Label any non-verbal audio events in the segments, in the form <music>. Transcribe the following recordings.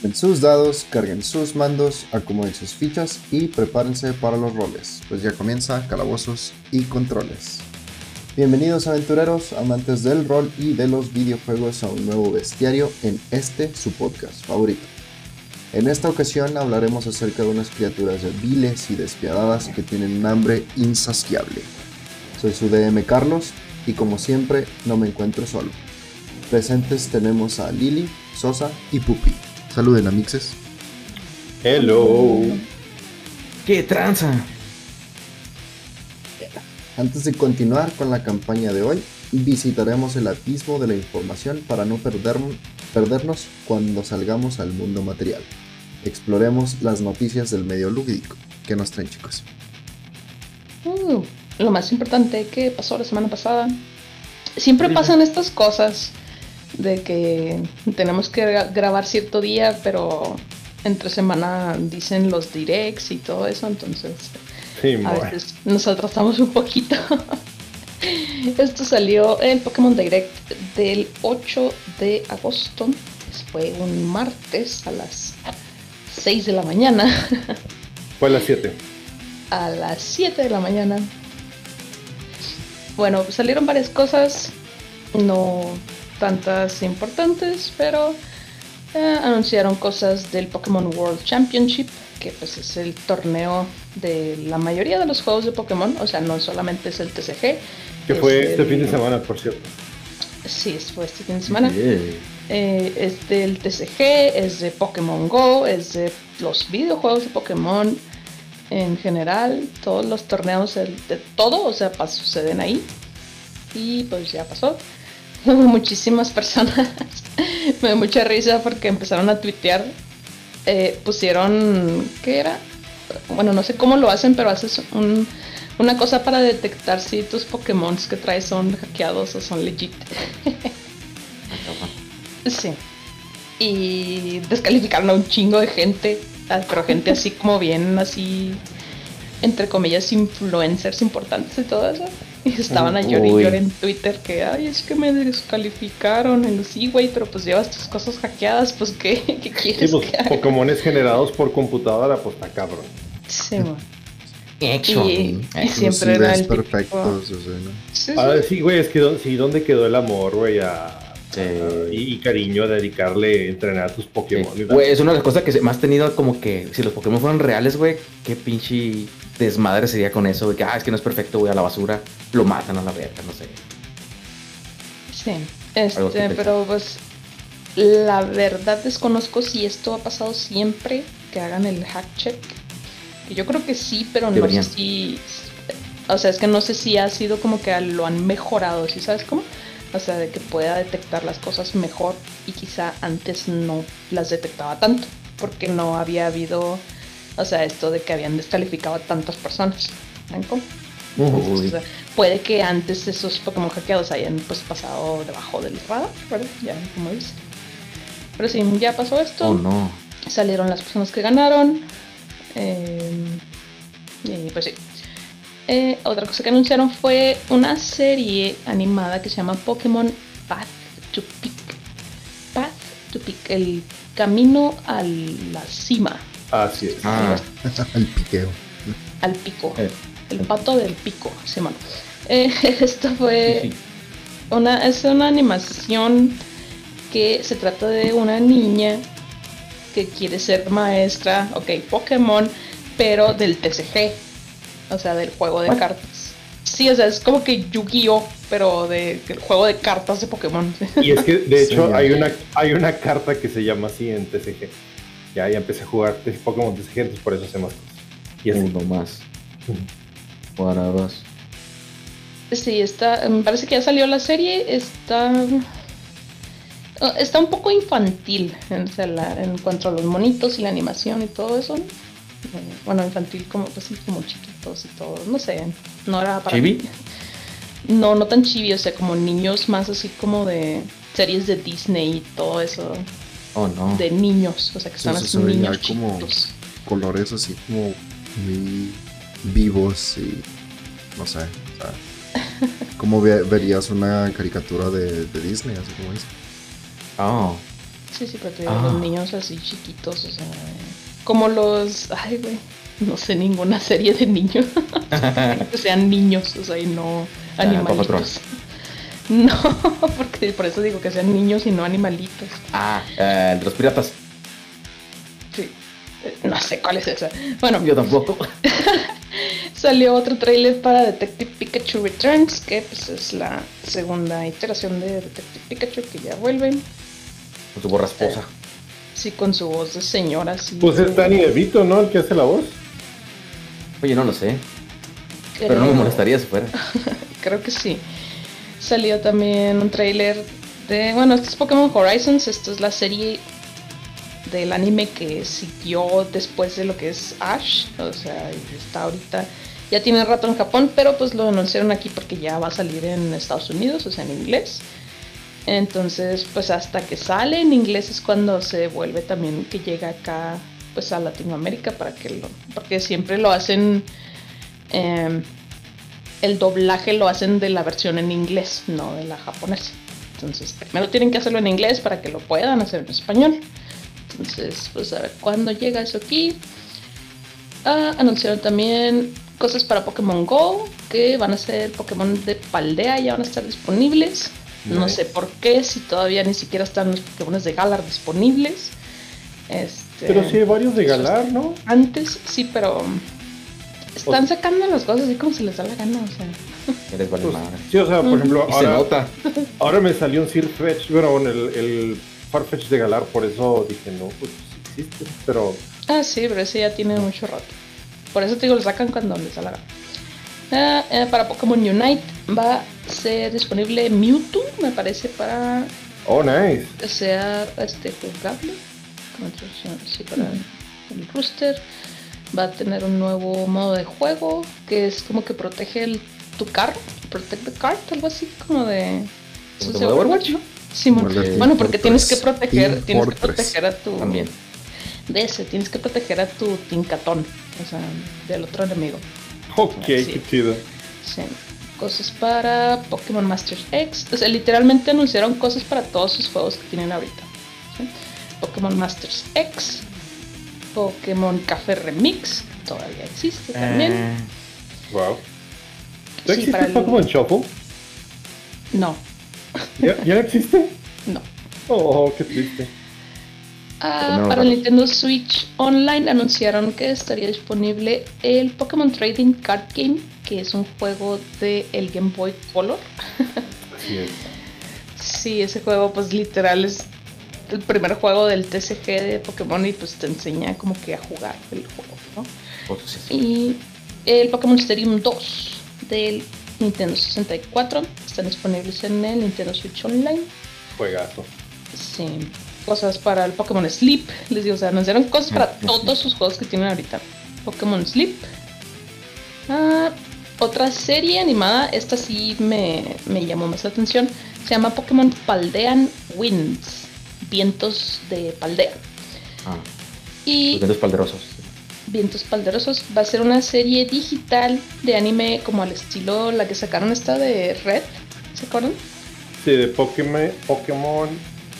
Tomen sus dados, carguen sus mandos, acomoden sus fichas y prepárense para los roles, pues ya comienza Calabozos y Controles. Bienvenidos aventureros, amantes del rol y de los videojuegos a un nuevo bestiario en este su podcast favorito. En esta ocasión hablaremos acerca de unas criaturas viles y despiadadas que tienen un hambre insaciable. Soy su DM Carlos y como siempre no me encuentro solo. Presentes tenemos a Lili, Sosa y Pupi. Saluden amixes. Hello. ¿Qué tranza? Antes de continuar con la campaña de hoy, visitaremos el abismo de la información para no perdernos cuando salgamos al mundo material. Exploremos las noticias del medio lúdico. ¿Qué nos traen chicos? Uh, lo más importante que pasó la semana pasada. Siempre pasan estas cosas de que tenemos que grabar cierto día, pero entre semana dicen los directs y todo eso, entonces a veces nos atrasamos un poquito. <laughs> Esto salió el Pokémon Direct del 8 de agosto, fue un martes a las 6 de la mañana. <laughs> Fue a las 7. A las 7 de la mañana. Bueno, salieron varias cosas. No tantas importantes, pero eh, anunciaron cosas del Pokémon World Championship, que pues es el torneo de la mayoría de los juegos de Pokémon, o sea, no solamente es el TCG. Que fue este fin de semana, por cierto. Sí, fue este fin de semana. Eh, es del TCG, es de Pokémon Go, es de los videojuegos de Pokémon en general, todos los torneos de, todo, o sea, suceden ahí. Y pues ya pasó. <laughs> Muchísimas personas. <laughs> Me da mucha risa porque empezaron a tuitear. Eh, pusieron. ¿Qué era? Bueno, no sé cómo lo hacen, pero haces una cosa para detectar si tus Pokémon que traes son hackeados o son legit. <laughs> sí. Y descalificaron a un chingo de gente. Pero gente así como bien, así. Entre comillas, influencers importantes y todo eso. Y estaban a llorar en Twitter que, ay, es que me descalificaron. En sí, güey, pero pues llevas tus cosas hackeadas, pues ¿qué, <laughs> ¿Qué quieres? Sí, pues Pokémones generados por computadora, pues está cabrón. Sí, man. Y, y, siempre era el perfectos, ¿no? sí, güey, es que sí, ¿dónde quedó el amor, güey? A, y, cariño a dedicarle a entrenar a tus Pokémon. Güey, es una de las cosas que más tenido como que si los Pokémon fueran reales, güey, qué pinche desmadre sería con eso, de que, ah, es que no es perfecto, voy a la basura, lo matan a la verga, no sé. Sí, este, pero pues la verdad desconozco si esto ha pasado siempre que hagan el hack check. Yo creo que sí, pero no sé si. O sea, es que no sé si ha sido como que lo han mejorado, ¿sí sabes cómo? O sea, de que pueda detectar las cosas mejor y quizá antes no las detectaba tanto, porque no había habido o sea, esto de que habían descalificado a tantas personas. puede que antes esos Pokémon hackeados hayan pues pasado debajo del radar, ¿verdad? Ya, como dice. Pero sí, ya pasó esto. Oh, no. Salieron las personas que ganaron. Eh, y pues sí. Eh, otra cosa que anunciaron fue una serie animada que se llama Pokémon Path to Peak. Path to Peak, el camino a la cima. Así es. Ah, <laughs> al piqueo. Al pico. Eh. El pato del pico, sí, mano. Eh, <laughs> esto fue una, es una animación que se trata de una niña que quiere ser maestra, ok, Pokémon, pero del TCG, o sea, del juego de cartas. Sí, o sea, es como que Yu-Gi-Oh, pero de, del juego de cartas de Pokémon. Y es que, de <laughs> hecho, hay, una, hay una carta que se llama así en TCG ya, ya empecé a jugar Pokémon de gente, por eso hacemos cosas. Y Uno más. <laughs> Para dos. Sí, está. Me parece que ya salió la serie. Está. Está un poco infantil en, en cuanto a los monitos y la animación y todo eso. Bueno, infantil como, pues, como chiquitos y todo. No sé, no era para. ¿Chibi? No, no tan chibi, o sea, como niños más así como de series de Disney y todo eso. Oh, no. de niños, o sea que son así niños como colores así como muy vivos y no sé, o sea, <laughs> ¿cómo verías una caricatura de, Disney, así como dice? Oh. Sí, sí, pero te digo, los niños así chiquitos, o sea, como los, ay, güey, no sé ninguna serie de niños <laughs> que sean niños, o sea, y no ah, animalitos. <laughs> No, porque por eso digo que sean niños y no animalitos. Ah, eh, los piratas. Sí, no sé cuál es esa. Bueno, yo tampoco. <laughs> salió otro trailer para Detective Pikachu Returns, que pues es la segunda iteración de Detective Pikachu que ya vuelve. Con su voz rasposa. sí, con su voz de señora. Sí, pues es Danny DeVito, ¿no? El que hace la voz. Oye, no lo sé. Pero no me molestaría si fuera. <laughs> Creo que sí. Salió también un trailer de. Bueno, este es Pokémon Horizons. Esto es la serie del anime que siguió después de lo que es Ash. O sea, está ahorita. Ya tiene rato en Japón, pero pues lo anunciaron aquí porque ya va a salir en Estados Unidos, o sea, en inglés. Entonces, pues hasta que sale en inglés es cuando se vuelve también que llega acá, pues a Latinoamérica para que lo, porque siempre lo hacen, em, el doblaje lo hacen de la versión en inglés, no de la japonesa. Entonces, primero tienen que hacerlo en inglés para que lo puedan hacer en español. Entonces, pues a ver cuándo llega eso aquí. Ah, anunciaron también cosas para Pokémon Go, que van a ser Pokémon de Paldea, ya van a estar disponibles. No sé por qué, si todavía ni siquiera están los Pokémon de Galar disponibles. Este, pero sí hay varios de Galar, ¿no? Antes sí, pero están sacando las cosas así como se les da la gana, o sea. Eres vale pues, Sí, o sea, por ejemplo, ahora, ahora me salió un Sirfetch, bueno, el, el Farfetch de Galar, por eso dije, no, pues existe, pero... Ah, sí, pero ese ya tiene mucho rato. Por eso te digo, lo sacan cuando les da la gana. Ah, eh, para Pokémon Unite va a ser disponible Mewtwo, me parece, para... Oh, nice. Sea este, jugable. Sí, para el rooster. Va a tener un nuevo modo de juego que es como que protege el, tu carro. Protect the car, algo así como de... ¿Como de Overwatch, ¿no? Sí, bueno, porque tienes que proteger, tienes que proteger a tu también de ese, tienes que proteger a tu tincatón, o sea, del otro enemigo. Ok, qué chido. Sí. Cosas para Pokémon Masters X. O sea, literalmente anunciaron cosas para todos sus juegos que tienen ahorita. Pokémon Masters X. Pokémon Café Remix. Todavía existe también. Eh. Wow. ¿Ya existe Pokémon Shuffle? No. ¿Ya, existe? No. Oh, qué triste. Ah, para el Nintendo Switch Online anunciaron que estaría disponible el Pokémon Trading Card Game, que es un juego de el Game Boy Color. Así es. sí, ese juego pues literal es el primer juego del TCG de Pokémon y pues te enseña como que a jugar el juego, ¿no? Pues, y el Pokémon Stadium 2 del Nintendo 64 están disponibles en el Nintendo Switch Online. Juegazo. Sí. Cosas para el Pokémon Sleep. Les digo, o sea, anunciaron cosas para todos sus juegos que tienen ahorita. Pokémon Sleep. Ah, otra serie animada, esta sí me, llamó más la atención. Se llama Pokémon Paldean Winds. Vientos de Paldea. Ah. Y vientos palderosos. Vientos Palderosos va a ser una serie digital de anime como al estilo la que sacaron esta de Red, ¿se acuerdan? Sí, de Pokémon, Pokémon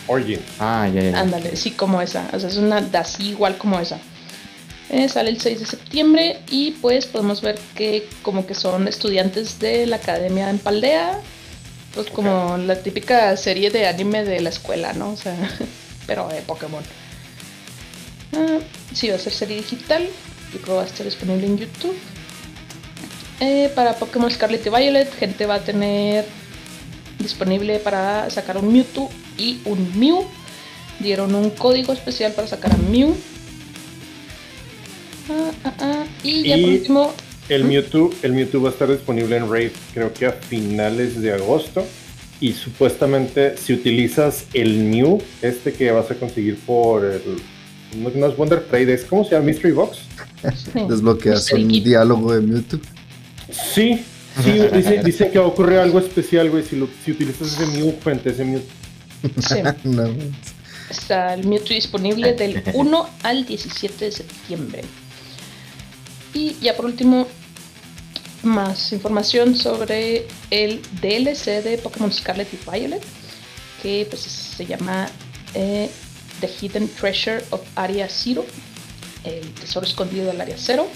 Origin. Ah, ya, ya. Ándale, sí, como esa. O sea, es una así igual como esa. Eh, sale el 6 de septiembre y pues podemos ver que como que son estudiantes de la academia en Paldea. Pues como la típica serie de anime de la escuela, ¿no? O sea, <laughs> pero de Pokémon. Ah, sí, va a ser serie digital. Yo creo que va a estar disponible en YouTube. Eh, para Pokémon Scarlet y Violet, gente va a tener disponible para sacar un Mewtwo y un Mew. Dieron un código especial para sacar a Mew. Ah, ah, y ya por último. El Mewtwo, el Mewtwo va a estar disponible en Raid, creo que a finales de agosto. Y supuestamente si utilizas el Mew, este que vas a conseguir por el no, es Wonder Trade, es ¿cómo se llama? Mystery Box. Desbloqueas un diálogo de Mewtwo. Sí, sí, dice, dice que ocurrir algo especial, güey, si, lo, si utilizas ese Mew frente a ese Mewtwo. Sí. <laughs> Está el Mewtwo disponible del 1 al 17 de septiembre. Y ya por último, más información sobre el DLC de Pokémon Scarlet y Violet, que pues se llama eh, The Hidden Treasure of Area Zero, el tesoro escondido del Área Cero.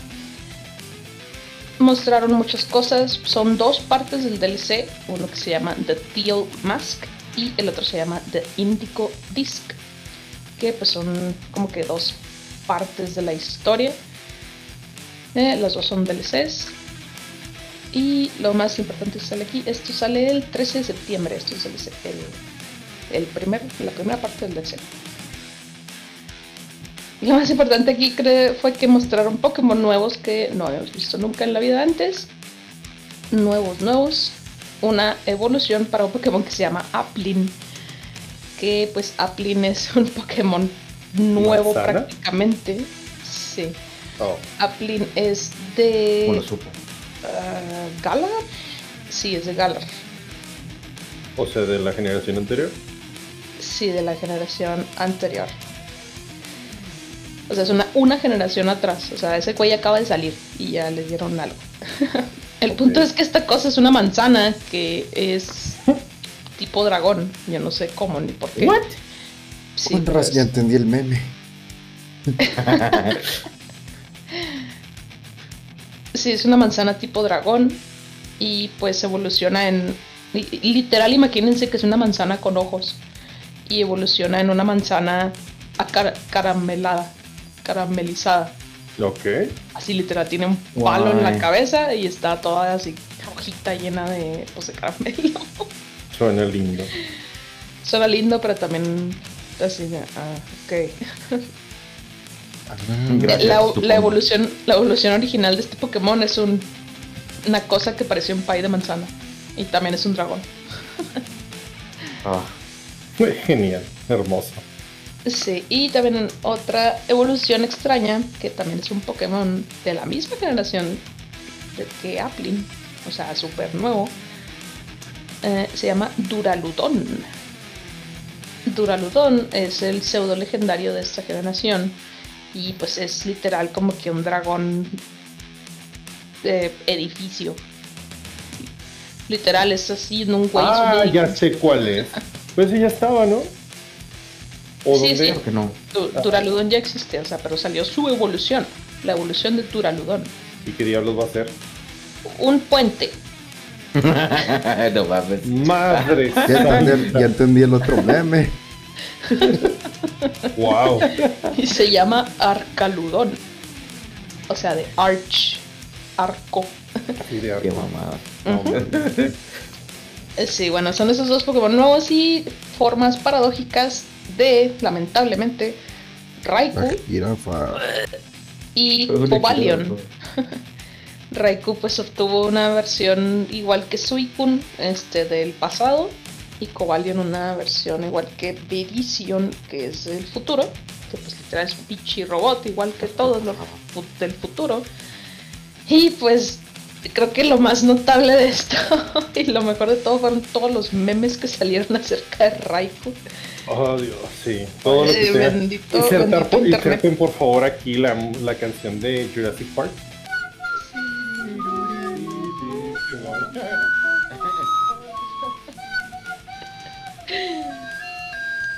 Mostraron muchas cosas, son dos partes del DLC, uno que se llama The Teal Mask y el otro se llama The Indigo Disc, que pues son como que dos partes de la historia. Eh, las dos son DLCs. Y lo más importante que sale aquí, esto sale el 13 de septiembre, esto es el, el, el primer, la primera parte del DLC. Y lo más importante aquí creo, fue que mostraron Pokémon nuevos que no habíamos visto nunca en la vida antes. Nuevos, nuevos. Una evolución para un Pokémon que se llama Applin. Que pues Applin es <laughs> un Pokémon nuevo prácticamente. Sí. Oh. Applin es de. ¿Cómo lo supo? Uh, Galar. Sí, es de Galar. O sea, de la generación anterior. Sí, de la generación anterior. O sea, es una, una generación atrás. O sea, ese güey acaba de salir y ya le dieron algo. <laughs> El punto es que esta cosa es una manzana que es tipo dragón. Yo no sé cómo ni por qué. ¿What? Sí, Con pero raz- es- ya entendí el meme. <laughs> Sí, es una manzana tipo dragón y pues evoluciona en... li- Literal, imagínense que es una manzana con ojos y evoluciona en una manzana acar- caramelada, caramelizada. Ok. Así literal, tiene un palo en la cabeza y está toda así rojita llena de, pues, de caramelo. <laughs> Suena lindo. Suena lindo, pero también así, ah, ok. <laughs> Gracias, la, evolución, la evolución original de este Pokémon es un, una cosa que parecía un pie de manzana. Y también es un dragón. <laughs> Ah, Genial. Hermoso. Sí, y también otra evolución extraña, que también es un Pokémon de la misma generación de que Applin, o sea, súper nuevo, eh, se llama Duraludon. Duraludon es el pseudo legendario de esta generación y pues es literal como que un dragón de edificio. Literal, es así en un güey. Ah, ya sé cuál es. <laughs> Pues ese ya estaba, ¿no? ¿O Sí, dónde? sí. que no. Du- Duraludon ya existe, o sea, pero salió su evolución, la evolución de Duraludon. ¿Y qué diablos va a ser? Un puente. <laughs> no mames. Madre <laughs> Ya entendí, ya entendí el otro meme. <laughs> Wow. Y se llama Arcaludón. O sea, de Arch. Arco. Qué mamada. Eh, Sí, bueno, son esos dos Pokémon nuevos y formas paradójicas de, lamentablemente, La Raikou y <laughs> jirafa. <laughs> Raikou pues obtuvo una versión igual que Suicune este, del pasado y Cobalion una versión igual que Virizion que es del futuro que pues literal es un pichi robot igual que todos los del futuro y pues creo que lo más notable de esto <laughs> y lo mejor de todo fueron todos los memes que salieron <laughs> acerca de Raikou Oh, Dios, sí. Todo lo que Eh, sea. bendito- Insertar bendito por, inserten, por favor aquí la, la canción de Jurassic Park.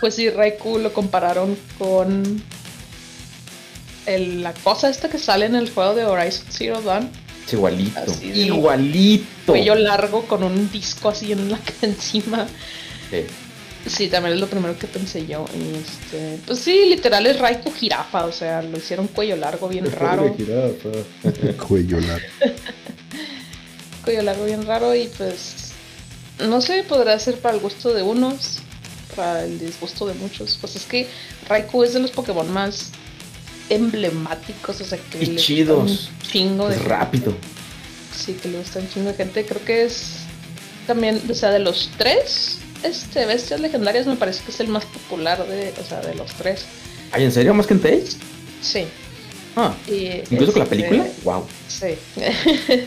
Pues sí, Raikou lo compararon con el- la cosa esta que sale en el juego de Horizon Zero Dawn. Es igualito. Así Igualito. Cuello largo con un disco así en la <laughs> encima. Sí. Sí, también es lo primero que pensé yo. Este, pues sí, literal es Raikou jirafa, o sea, lo hicieron cuello largo bien <laughs> raro. <laughs> Cuello largo. Cuello largo bien raro y pues no sé, podrá ser para el gusto de unos, para el disgusto de muchos. Pues es que Raikou es de los Pokémon más emblemáticos, o sea, que Y chidos. un chingo de rápido. Sí, que le gusta un chingo de gente. Creo que es también, o sea, de los tres este, bestias legendarias, me parece que es el más popular de, o sea, de los tres. ¿Ay, en serio? ¿Más que en Tails? Sí. Ah, Y, incluso con la este, película. Wow. Sí. <laughs>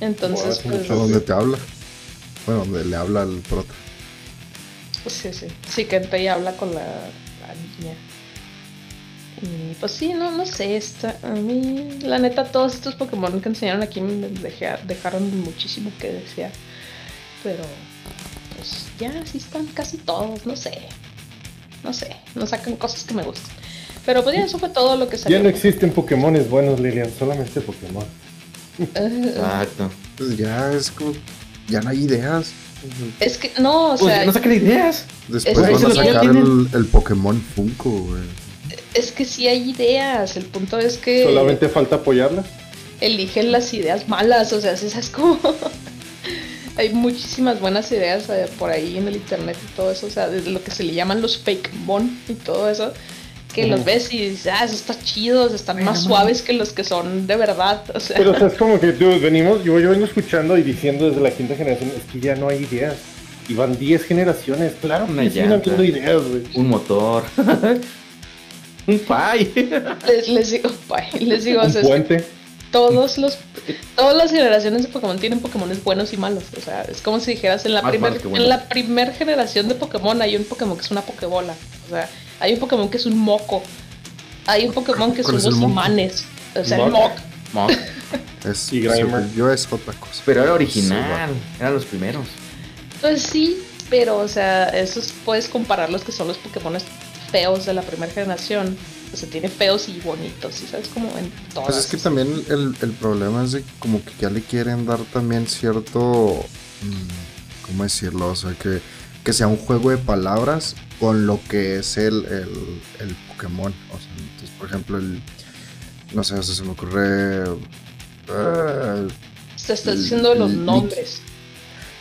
Entonces, Wow, es pues. ¿Dónde te habla? Bueno, donde le habla al prota. Sí, sí. Sí, que Entei habla con la, la niña. Y pues sí, no, no sé, está, a mí, la neta, todos estos Pokémon que enseñaron aquí me deja- dejaron muchísimo que desear. Pero, pues ya, sí están casi todos, no sé. no sé, no sacan cosas que me gustan. Pero pues ya eso fue todo lo que salió. Ya no existen Pokémones buenos, Lilian, solamente Pokémon. Exacto. Pues ya es como. Ya no hay ideas. Es que, no, o Pues sea, no saquen ideas. Después Es- van a sacar tienen. el, el Pokémon Funko, güey. es que sí hay ideas. El punto es que Solamente falta apoyarlas. eligen las ideas malas, o sea, si sabes cómo. hay muchísimas buenas ideas eh, por ahí en el internet y todo eso, o sea, de lo que se le llaman los fake mon y todo eso. Que los ves y dices, ah, eso está chido, están más suaves que los que son de verdad. O sea, Pero o sea, es como que venimos, yo, yo vengo escuchando y diciendo desde la quinta generación, es que ya no hay ideas. Y van 10 generaciones, claro, Una llanta. ideas, güey. Un motor. <laughs> un pay. les, les digo, bye, les digo, o Un sea, es que puente. todos los, todas las generaciones de Pokémon tienen Pokémones buenos y malos. O sea, es como si dijeras en la primer, buenos. en la primer generación de Pokémon hay un Pokémon que es una Pokébola. O sea, hay un Pokémon que es un moco. Hay un Pokémon que son ¿Cuál es el los moco? imanes. O sea, el moc. Mo- <laughs> Es, Y Grimer. según yo es otra cosa. Pero era Sí, original. Eran los primeros. Pues sí, pero o sea, esos puedes comparar los que son los Pokémon feos de la primera generación. O sea, tiene feos y bonitos, ¿y sabes? Como en todas. Pues es que también el, el problema es de como que ya le quieren dar también cierto, mm, ¿cómo decirlo? O sea, que, que sea un juego de palabras con lo que es el, el, el Pokémon. O sea, entonces, por ejemplo, el, no sé, se me ocurre... eh, Te estás diciendo los nombres.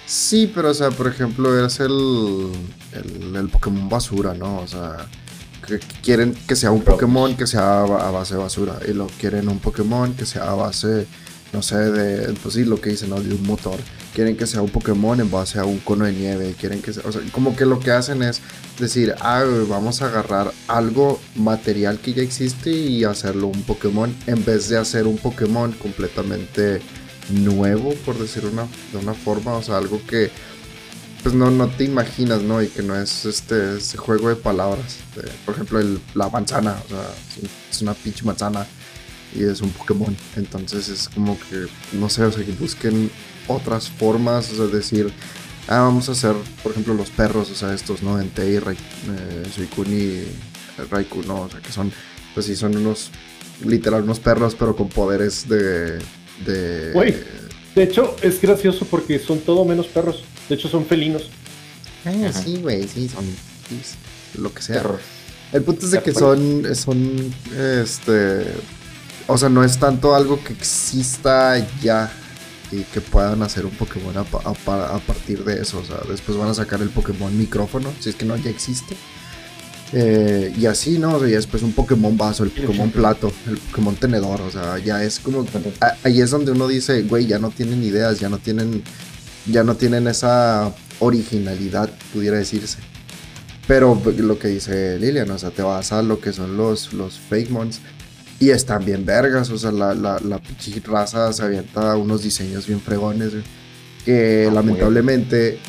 Sí, pero o sea, por ejemplo, es el, el, el Pokémon basura, ¿no? O sea, que quieren que sea un Pokémon que sea a base de basura. Y lo quieren un Pokémon que sea a base, no sé, de, pues sí, lo que dicen, ¿no? De un motor. Quieren que sea un Pokémon en base a un cono de nieve. Quieren que sea, o sea, como que lo que hacen es decir, ah, vamos a agarrar algo material que ya existe y hacerlo un Pokémon en vez de hacer un Pokémon completamente nuevo, por decirlo una, de una forma, o sea, algo que pues no, no te imaginas, ¿no? Y que no es este juego de palabras. por ejemplo, el, la manzana, o sea, es, es una pinche manzana y es un Pokémon. Entonces es como que, no sé, o sea, que busquen otras formas, o sea, decir, ah, vamos a hacer, por ejemplo, los perros, o sea, estos, ¿no? Entei, Rai, eh, Raikou, ¿no? O sea, que son, pues sí, son unos, literal, unos perros, pero con poderes de... de Güey. De hecho, es gracioso porque son todo menos perros. De hecho, son felinos. Ah, sí, güey, sí, son lo que sea. Terror. El punto es de que son, son, este, o sea, no es tanto algo que exista ya y que puedan hacer un Pokémon a, a a partir de eso. O sea, después van a sacar el Pokémon micrófono, si es que no ya existe. Eh, y así, ¿no? O sea, ya después un Pokémon vaso, el Pokémon plato, el Pokémon tenedor, o sea, ya es como... a- ahí es donde uno dice, güey, ya no tienen ideas, ya no tienen, ya no tienen esa originalidad, pudiera decirse. Pero lo que dice Lilian, o sea, te vas a lo que son los, los fake mons y están bien vergas, o sea, la, la, la pinche raza se avienta unos diseños bien fregones, güey, que Ah, lamentablemente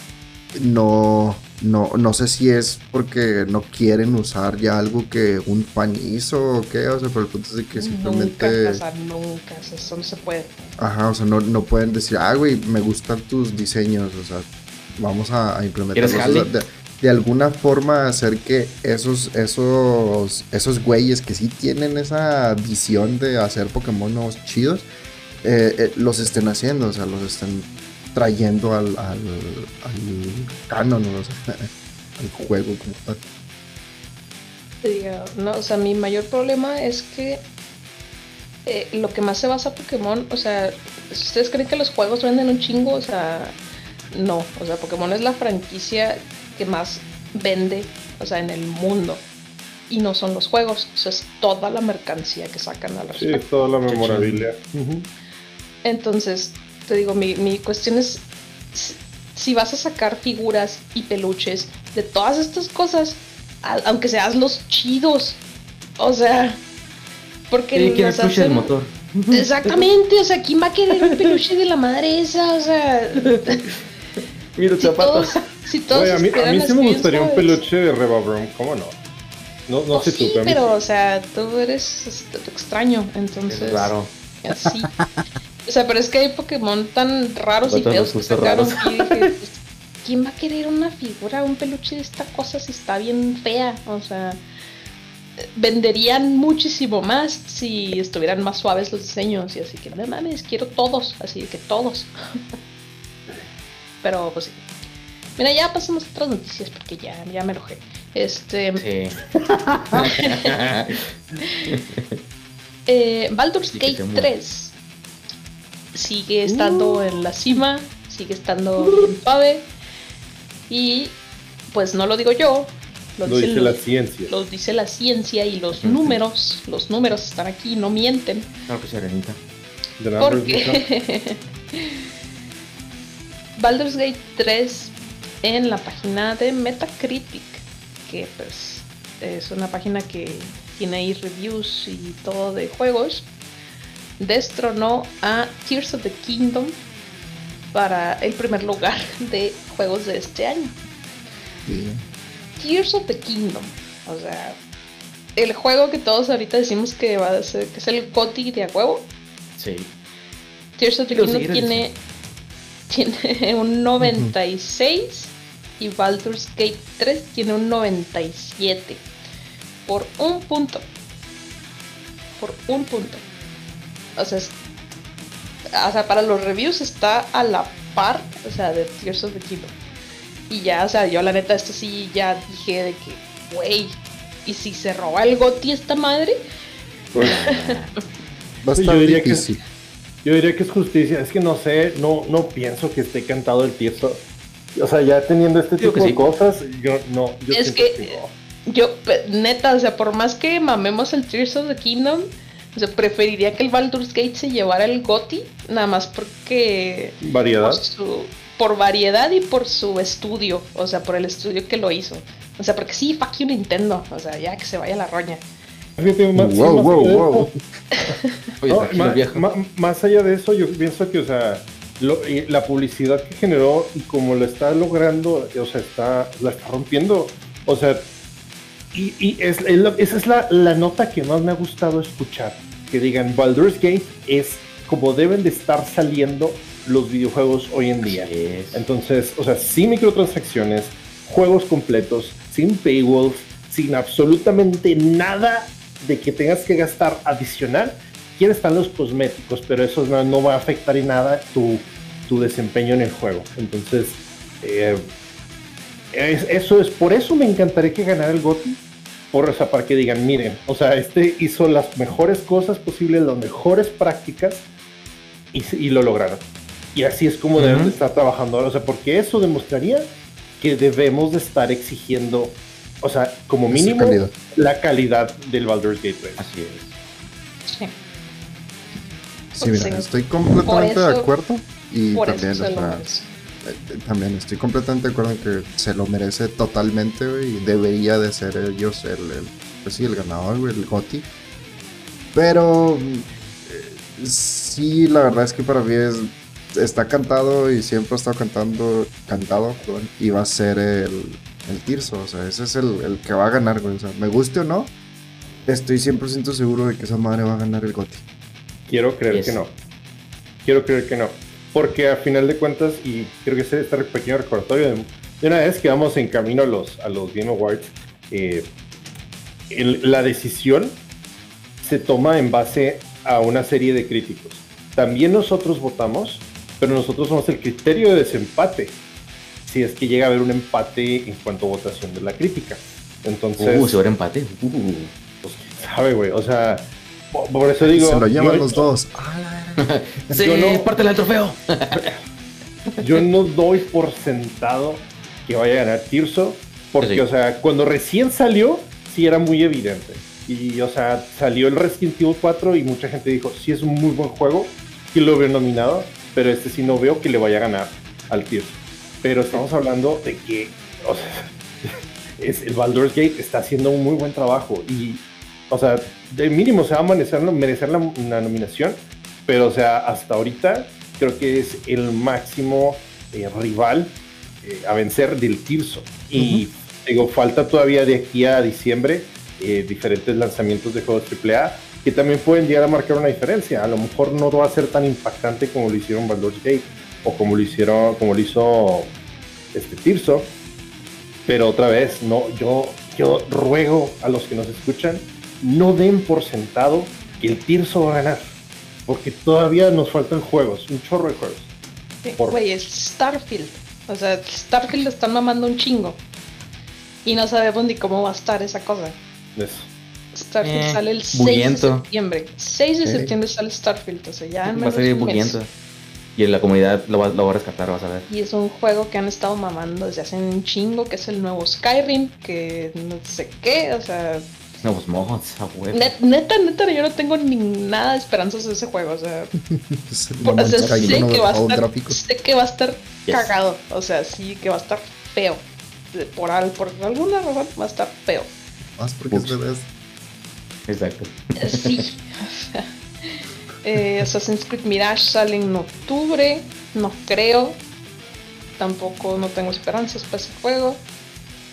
no, no, no sé si es porque no quieren usar ya algo que un hizo o qué, o sea, pero el punto es de que simplemente... Nunca, o sea, nunca, eso no se puede. Ajá, o sea, no, no pueden decir, ah, güey, me gustan tus diseños, o sea, vamos a, a implementarlos. De, alguna forma hacer que esos, esos, esos güeyes que sí tienen esa visión de hacer Pokémon nuevos chidos, eh, eh, los estén haciendo, o sea, los estén trayendo al, al, al canon, o sea, <laughs> al juego como tal. No, o sea, mi mayor problema es que eh, lo que más se basa Pokémon, o sea, ustedes creen que los juegos venden un chingo, o sea, no, o sea, Pokémon es la franquicia que más vende, o sea, en el mundo. Y no son los juegos, o sea, es toda la mercancía que sacan al Sí, respecto. toda la memorabilia. Entonces, te digo, mi, mi cuestión es, si- vas a sacar figuras y peluches de todas estas cosas, a- aunque seas los chidos, o sea, porque ¿Quién quiere el las peluche del hacen- motor? Exactamente, o sea, ¿quién va a querer un peluche de la madre esa? O sea, <laughs> Mira si todos, si todos Güey, a mí, a mí sí me gustaría un peluche de Revabrum, ¿cómo no? No, no Pues sé tú, sí, mí pero, sí. o sea, tú eres extraño, entonces... Es raro. Así. O sea, pero es que hay Pokémon tan raros y feos que sacaron raros. dije, <laughs> pues, ¿quién va a querer una figura, un peluche de esta cosa si está bien fea? O sea, venderían muchísimo más si estuvieran más suaves los diseños y así que no mames, quiero todos, así que todos. <laughs> Pero pues sí. Mira, ya pasamos a otras noticias porque ya, ya me enojé. Este. Sí. <laughs> <laughs> eh, Baldur's Sí, que Gate se muere. 3 sigue estando en la cima, sigue estando bien suave. Y pues no lo digo yo, lo, dice la los- ciencia. lo dice la ciencia y los números, los números están aquí, no mienten. Claro que sí, Arenita. The numbers become- Porque <laughs> Baldur's Gate 3 en la página de Metacritic, que pues es una página que tiene ahí reviews y todo de juegos, destronó a Tears of the Kingdom para el primer lugar <laughs> de juegos de este año. Tears of the Kingdom. O sea, el juego que todos ahorita decimos que va a ser, que es el GOTY de a huevo. Sí. Tears of the Kingdom tiene, <laughs> tiene un 96 y Baldur's Gate 3 tiene un 97. Por un punto. Por un punto. O sea, es- o sea, para los reviews está a la par, o sea, de Tears of the Kingdom. Y ya, o sea, yo la neta, esto sí ya dije de que, güey, ¿y si se roba el GOTY esta madre? va a Sí, estar yo diría que- difícil. Yo diría que es justicia. Es que no sé, no, no pienso que esté cantado el tieso. O sea, ya teniendo este Digo tipo de sí. cosas, yo no. Yo Es que- no. Yo, neta, o sea, por más que mamemos el Tears of the Kingdom, o sea, preferiría que el Baldur's Gate se llevara el GOTY, nada más porque... Variedad. Por, su- por variedad y por su estudio, o sea, por el estudio que lo hizo. O sea, porque sí, fuck you Nintendo, o sea, ya que se vaya la roña. Fíjate, más- Wow, más wow, allá de wow. <laughs> Oye, No, tranquilo, ma- viejo. ma- más allá de eso, yo pienso que, o sea, lo- y la publicidad que generó y como lo está logrando, o sea, está, la está rompiendo. O sea, y, y es, es lo- esa es la, la nota que más me ha gustado escuchar. Que digan, Baldur's Gate es como deben de estar saliendo los videojuegos hoy en día. Entonces, o sea, sin microtransacciones, juegos completos, sin paywalls, sin absolutamente nada de que tengas que gastar adicional. Quieren estar los cosméticos, pero eso no, no va a afectar en nada tu, tu desempeño en el juego. Entonces, eh, es- eso es, por eso me encantaría que ganara el GOTY. Por, o sea, para que digan, miren, o sea, este hizo las mejores cosas posibles, las mejores prácticas y, lo lograron. Y así es como deben de Ujú. estar trabajando ahora. O sea, porque eso demostraría que debemos de estar exigiendo, o sea, como mínimo, calidad. la calidad del Baldur's Gate 3. Así es. Sí. Sí, mira, Sí. estoy completamente de acuerdo. Y también, o sea, merece. eh, también estoy completamente de acuerdo en que se lo merece totalmente, güey, y debería de ser ellos el, el- pues sí, el ganador, güey, el GOTY. Pero eh, sí, la verdad es que para mí es, está cantado y siempre ha estado cantando, cantado, perdón, y va a ser el, el Tirso, o sea, ese es el, el que va a ganar, güey, o sea, me guste o no, estoy 100% seguro de que esa madre va a ganar el GOTY. Quiero creer Yes. que no. Quiero creer que no. Porque a final de cuentas, y creo que este, este pequeño recordatorio de, de una vez que vamos en camino a los, a los Game Awards, eh, el- la decisión se toma en base a una serie de críticos. También nosotros votamos, pero nosotros somos el criterio de desempate. Si es que llega a haber un empate en cuanto a votación de la crítica. Entonces, Uh, se va a empate. Uh. pues sabe, güey. O sea, por, por eso digo. se lo llevan yo- los dos. <laughs> Sí, Yo no- pártela el trofeo. <laughs> Yo no doy por sentado que vaya a ganar Tirso, porque, Sí. o sea, cuando recién salió, sí era muy evidente. Y, o sea, salió el Resident Evil 4 y mucha gente dijo, sí es un muy buen juego, sí lo veo nominado, pero este sí no veo que le vaya a ganar al Tirso. Pero estamos hablando de que, o sea, <laughs> es, el Baldur's Gate está haciendo un muy buen trabajo y, o sea, de mínimo se va a merecer, merecer la, la nominación, pero, o sea, hasta ahorita creo que es el máximo eh, rival eh, a vencer del Tirso. Y digo, falta todavía de aquí a diciembre eh, diferentes lanzamientos de juegos AAA que también pueden llegar a marcar una diferencia. A lo mejor no va a ser tan impactante como lo hicieron Baldur's Gate o como lo hicieron, como lo hizo este Tirso. Pero otra vez, no, yo, yo ruego a los que nos escuchan, no den por sentado que el Tirso va a ganar. Porque todavía nos faltan juegos, un chorro de juegos. Güey, es Starfield. O sea, Starfield le están mamando un chingo. Y no sabemos ni cómo va a estar esa cosa. Eso. Starfield Eh, sale el 6 bullento. de septiembre. 6 de septiembre sale Starfield. O sea, ya en Va a menos salir Y en la comunidad lo va, lo va a rescatar, vas a ver. Y es un juego que han estado mamando desde hace un chingo, que es el nuevo Skyrim, que no sé qué, o sea, Nuevos mods, a huevo. net- neta, neta, yo no tengo ni nada de esperanzas de ese juego, o sea, <laughs> por- o sea, sé que va a estar, gráfico. sé que va a estar Yes. cagado, o sea, sí que va a estar feo, por, al- por alguna razón va a estar feo, Más porque es bebés. Exacto. Sí. <laughs> Eh, Assassin's Creed Mirage sale en octubre, no creo. Tampoco no tengo esperanzas para ese juego.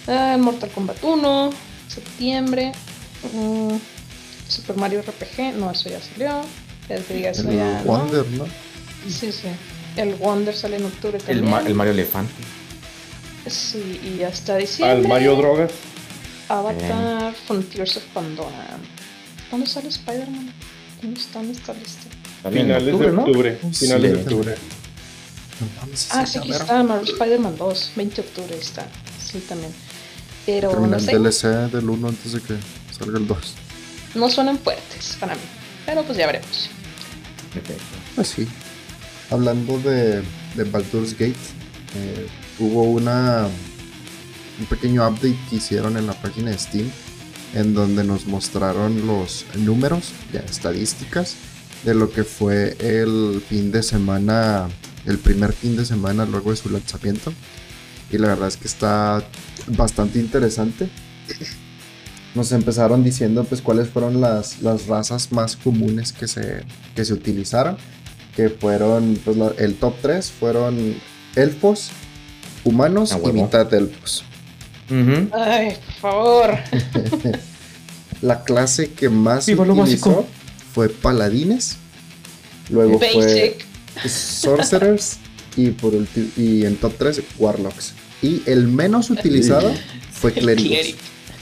Ah, Mortal Kombat 1, septiembre. Mm, Super Mario RPG, no, eso ya salió. Diga, eso El ya. Wonder, ¿no? Sí, sí. El Wonder sale en octubre El, también. Ma- el Mario Elefante. Sí, y hasta diciembre. Al Mario Drogas. Avatar, Frontiers of Pandora. ¿Cuándo sale Spider-Man? ¿Dónde está en esta lista? Finales octubre, de ¿no? octubre. Sí. Finales de octubre. Ah, sí, sí, aquí está Marvel Spider-Man 2, 20 de octubre está. Sí, también. Pero Termina no el sé, DLC del 1 antes de que salga el 2. no suenan fuertes para mí. Pero pues ya veremos. Perfecto. Pues sí. Hablando de, de Baldur's Gate, eh, hubo una un pequeño update que hicieron en la página de Steam en donde nos mostraron los números, ya estadísticas de lo que fue el fin de semana, el primer fin de semana luego de su lanzamiento. Y la verdad es que está bastante interesante. Nos empezaron diciendo pues cuáles fueron las, las razas más comunes que se, que se utilizaron. Que fueron, pues la- el top 3 fueron elfos, humanos y mitad elfos. Ay, por favor. <laughs> La clase que más se Viva utilizó básico. fue paladines. Luego fue sorcerers y por y en top 3 warlocks. Y el menos utilizado <laughs> fue clérigos.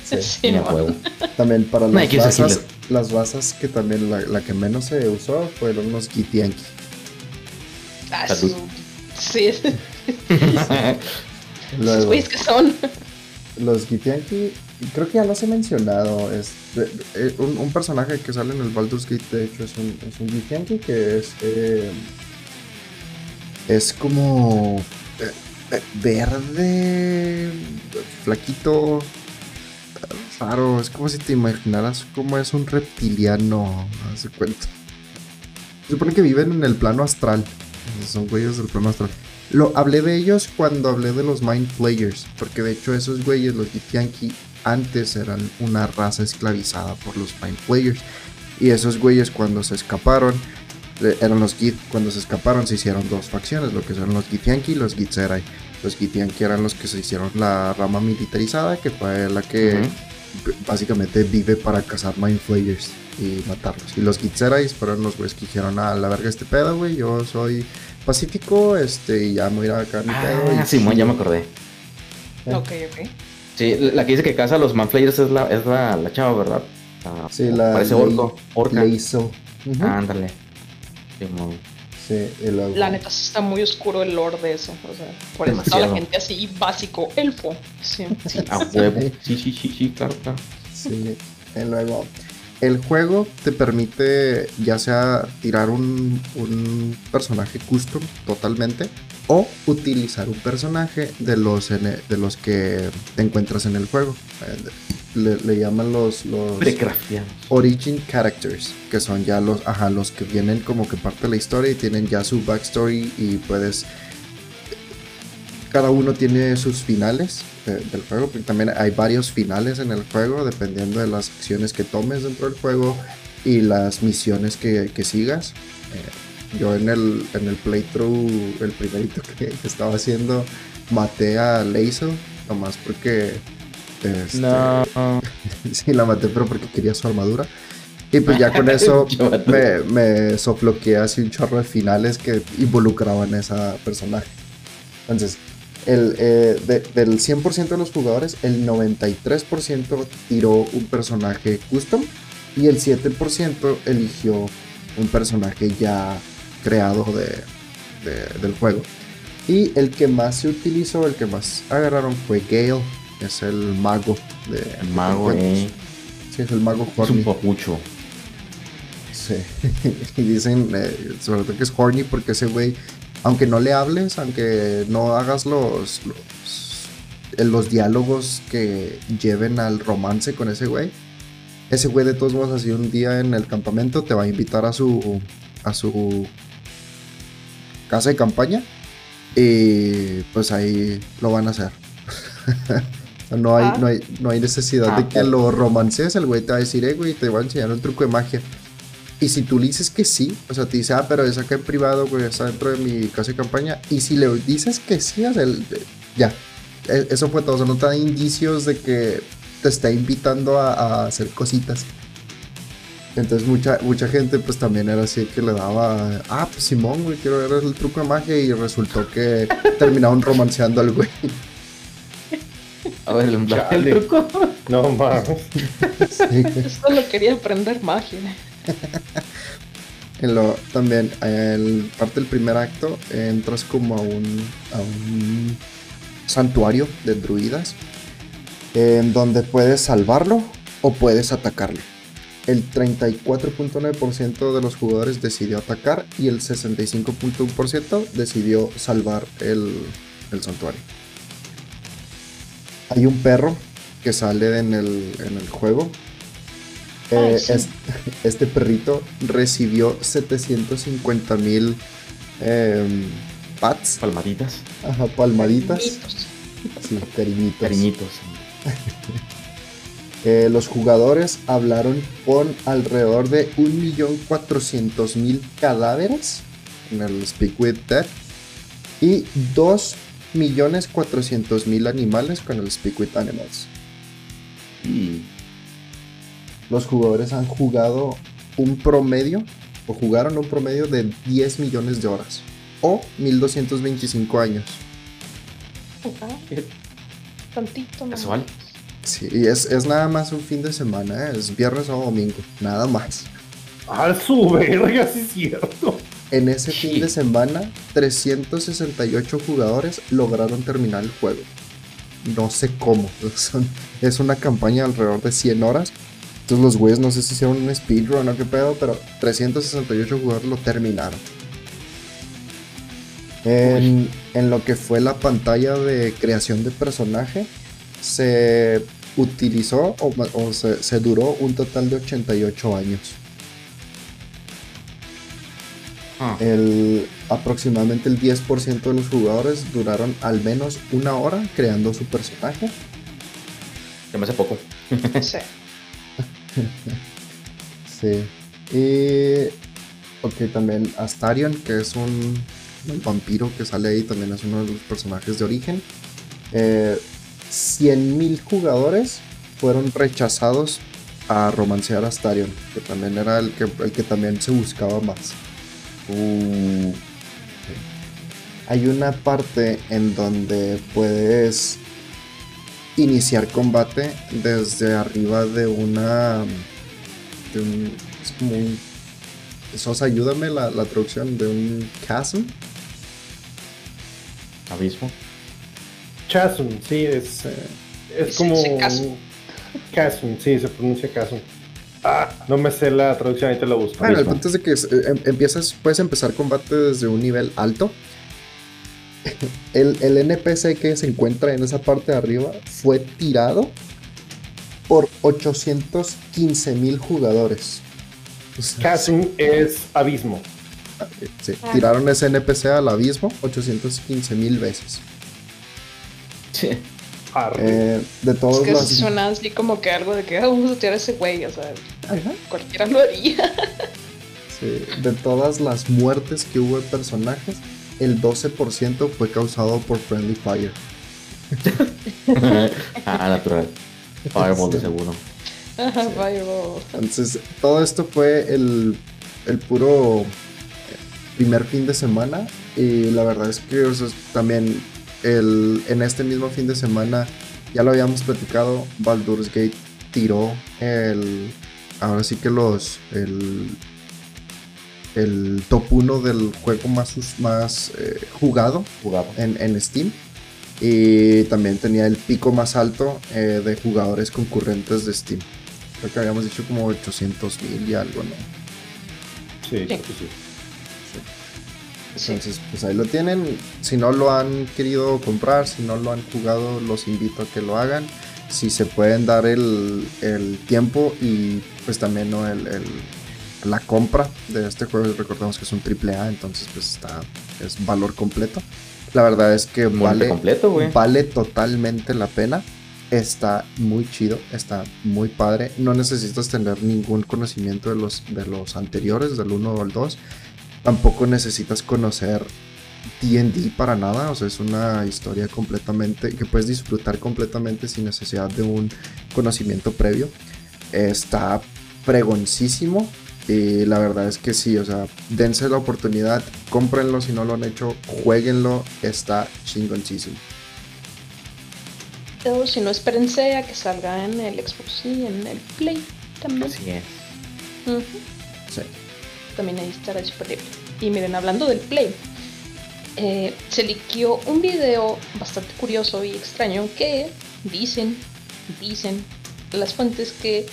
Sí. Sí, no. También para No <laughs> las healer. las razas que también la, la que menos se usó fueron los Gitianki. Ah, Salud. Sí, esos Luego, que son. Los Gitianki, creo que ya los he mencionado. Es de- un, personaje que sale en el Baldur's Gate, de hecho, es un, es un Gitianki que es. eh, es como. eh, eh, verde. Flaquito. Raro. Es como si te imaginaras cómo es un reptiliano. Haz de cuenta. Se supone que viven en el plano astral. Son güeyes del plano astral. Lo hablé de ellos cuando hablé de los Mind Players, porque de hecho esos güeyes, los Githyanki, antes eran una raza esclavizada por los Mind Players. Y esos güeyes cuando se escaparon, eh, eran los Gith, cuando se escaparon se hicieron dos facciones, lo que son los Githyanki y los Githzerai. Los Githyanki eran los que se hicieron la rama militarizada, que fue la que básicamente vive para cazar Mind Flayers y matarlos. Y los Githzerai fueron los güeyes que dijeron, a la verga este pedo, güey, yo soy pacífico, este, y ya me voy a ir acá a mi pedo. Ah, y Simón, ya me acordé. Eh. Ok, ok. Sí, la que dice que caza a los manflayers es la, es la, la chava, ¿verdad? Ah, Sí, la Parece orco. Orca. Leizo. Ujú. Ándale. Simón. Sí, y luego- La neta sí está muy oscuro el lore de eso. O sea, por eso está la gente así básico, elfo. Sí. Sí, a huevo. Sí, sí, sí, sí, claro, claro. Sí, y luego el juego te permite ya sea tirar un, un personaje custom totalmente o utilizar un personaje de los, ene- de los que te encuentras en el juego. Eh, Le, le llaman los, los. Origin Characters, que son ya los, ajá, los que vienen como que parte de la historia y tienen ya su backstory y puedes... Cada uno tiene sus finales eh, del juego, porque también hay varios finales en el juego, dependiendo de las acciones que tomes dentro del juego y las misiones que, que sigas. Eh, yo en el, en el playthrough, el primerito <laughs> que, que estaba haciendo, maté a Lazel, nomás porque... este, No. <laughs> Sí, la maté, pero porque quería su armadura. Y pues ya con eso <laughs> me, me sofloqueé así un chorro de finales que involucraban a esa personaje. Entonces, El, eh, del 100% de los jugadores, el 93% tiró un personaje custom y el 7% eligió un personaje ya creado de, del juego. Y el que más se utilizó, el que más agarraron fue Gale, es el mago de. El mago, eh. Sí, es el mago horny. Es un papucho. Sí. <laughs> y dicen, eh, sobre todo que es horny porque ese güey, aunque no le hables, aunque no hagas los, los, los diálogos que lleven al romance con ese güey, ese güey de todos modos así un día en el campamento te va a invitar a su a su casa de campaña y pues ahí lo van a hacer. <laughs> no, hay, no, hay, no hay necesidad de que ah, lo romances. El güey te va a decir, eh, güey, te voy a enseñar un truco de magia. Y si tú le dices que sí, o sea, te dice, ah, pero es acá en privado, güey, está dentro de mi casa de campaña. Y si le dices que sí, o sea, ya. E, eso fue todo. O sea, no te da indicios de que te está invitando a, hacer cositas. Entonces mucha, mucha gente pues también era así que le daba, ah, pues Simón, güey, quiero ver el truco de magia y resultó que <laughs> terminaron romanceando al güey. A ver, el, truco. No mames. <laughs> Solo quería aprender magia. <laughs> En lo, también, en parte del primer acto, entras como a un, a un santuario de druidas en donde puedes salvarlo o puedes atacarlo. El 34.9% de los jugadores decidió atacar y el 65.1% decidió salvar el, el santuario. Hay un perro que sale en el, juego. Eh, este perrito recibió 750 mil em, pats. Palmaditas. Ajá, palmaditas. Sí, cariñitos. Cariñitos. <laughs> Eh, los jugadores hablaron con alrededor de 1.400.000 cadáveres en el Speak With Death y 2 millones cuatrocientos mil animales con el Speak with Animals. Y los jugadores han jugado un promedio, o jugaron un promedio de 10 millones de horas, o 1225 años. Tantito Casual. Sí, y es, es, nada más un fin de semana, ¿eh? es viernes o domingo, nada más. Al su verga, sí es cierto. En ese fin de semana, 368 jugadores lograron terminar el juego. No sé cómo. <laughs> es una campaña alrededor de 100 horas. Entonces los güeyes no sé si hicieron un speedrun o qué pedo, pero 368 jugadores lo terminaron. En, lo que fue la pantalla de creación de personaje, se utilizó o, se, se duró un total de 88 años. Ah. El, aproximadamente el 10% de los jugadores duraron al menos una hora creando su personaje. Se me hace poco. sí. <laughs> <laughs> sí. Y. Ok, también Astarion, que es un, vampiro que sale ahí, también es uno de los personajes de origen. Eh, 100.000 jugadores fueron rechazados a romancear a Astarion, que también era el que, el que también se buscaba más. Uh, hay una parte en donde puedes iniciar combate desde arriba de una. es como un. Sos, ayúdame la, traducción de un chasm. Abismo. Chasm, sí, es. Eh, es como. chasm, sí, se pronuncia chasm. Ah, no me sé la traducción, ahí te la busco. Bueno, el punto es de que eh, em, empiezas, puedes empezar combate desde un nivel alto. <laughs> El, NPC que se encuentra en esa parte de arriba fue tirado por 815 mil jugadores. Chasm es abismo. Sí, tiraron ese NPC al abismo 815 mil veces. Sí. Eh, de todos es que los... suena así como que algo de que ah, vamos a tirar a ese güey, o sea, cualquiera lo haría. sí, de todas las muertes que hubo de personajes, el 12% fue causado por Friendly Fire. <laughs> ah, natural. Fireball de seguro. Fireball. Entonces, todo esto fue el, el puro primer fin de semana. Y la verdad es que también el, en este mismo fin de semana, ya lo habíamos platicado, Baldur's Gate tiró el. Ahora sí que los. El, el top 1 del juego más, más eh, jugado, Jugado. En, en, Steam. Y también tenía el pico más alto eh, de jugadores concurrentes de Steam. Creo que habíamos dicho como 800 mil y algo, ¿no? Sí, sí. sí. Entonces, pues ahí lo tienen. Si no lo han querido comprar, si no lo han jugado, los invito a que lo hagan. Si se pueden dar el, el tiempo y pues también ¿no? el, el, la compra de este juego. Recordemos que es un triple A, entonces pues está es valor completo. La verdad es que vale, completo, vale totalmente la pena. Está muy chido, está muy padre. No necesitas tener ningún conocimiento de los, de los anteriores, del 1 o el 2 tampoco necesitas conocer D&D para nada, o sea, es una historia completamente que puedes disfrutar completamente sin necesidad de un conocimiento previo. Está pregoncísimo y la verdad es que sí, o sea, dense la oportunidad, cómprenlo si no lo han hecho, jueguenlo, está chingoncísimo. O si no, espérense a que salga en el Xbox y en el Play también. Así es. Uh -huh. Sí también ahí estará disponible. Y miren, hablando del Play, eh, se liqueó un video bastante curioso y extraño que dicen, dicen las fuentes que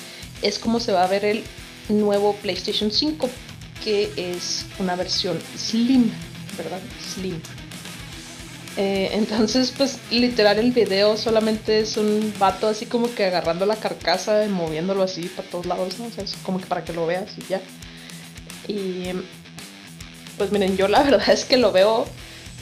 es como se va a ver el nuevo PlayStation 5, que es una versión Slim, ¿verdad? Slim. Eh, entonces, pues literal el video solamente es un vato así como que agarrando la carcasa y moviéndolo así para todos lados, ¿no? O sea, es como que para que lo veas y ya. Y pues miren, yo la <laughs> verdad es que lo veo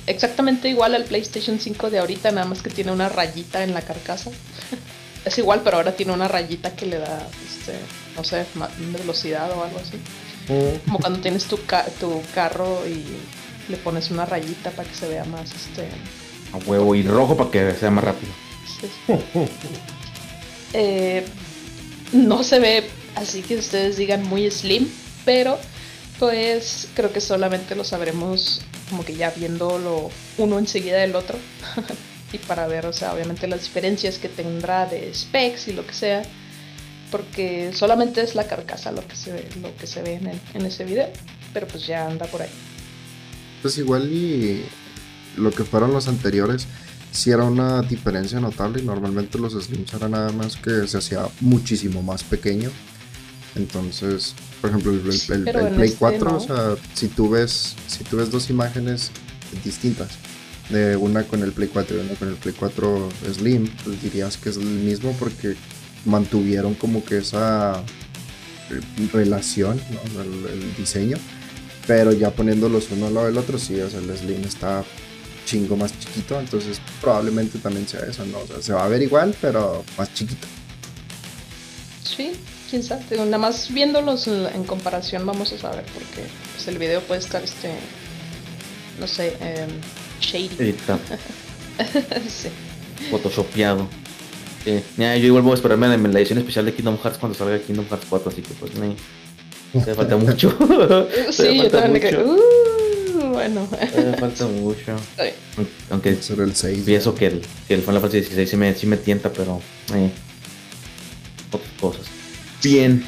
exactamente igual al PlayStation 5 de ahorita, nada más que tiene una rayita en la carcasa. <laughs> es igual, pero ahora tiene una rayita que le da, este, no sé, velocidad o algo así. Mm. Como cuando tienes tu, ca tu carro y le pones una rayita para que se vea más, este... A huevo y rojo para que sea más rápido. Sí. <laughs> eh, no se ve así que ustedes digan muy slim, pero pues creo que solamente lo sabremos como que ya viéndolo uno enseguida del otro <laughs> y para ver, o sea, obviamente las diferencias que tendrá de specs y lo que sea, porque solamente es la carcasa lo que se ve, lo que se ve en, el, en ese video, pero pues ya anda por ahí. Pues igual y lo que fueron los anteriores sí era una diferencia notable y normalmente los slims eran nada más que se hacía muchísimo más pequeño entonces por ejemplo, el, el, el, el Play este 4, no. o sea, si tú ves, si tú ves dos imágenes distintas, de una con el Play 4 y una con el Play 4 Slim, pues dirías que es el mismo porque mantuvieron como que esa relación, ¿no? el, el, diseño, pero ya poniéndolos uno al lado del otro, sí, o sea, el Slim está chingo más chiquito, entonces probablemente también sea eso, ¿no? O sea, se va a ver igual, pero más chiquito. Sí, quién sabe, nada más viéndolos en, en, comparación vamos a saber porque pues, el video puede estar este no sé eh, shady <laughs> sí. photoshopeado ya, yo igual voy a esperarme en la edición especial de Kingdom Hearts cuando salga Kingdom Hearts 4 así que pues me me falta mucho <laughs> <laughs> sí yo también me uh, bueno me falta mucho <laughs> aunque Sobre el 6 pienso que el, que el Final Fantasy 16 sí me, sí me tienta pero eh, otras cosas Bien.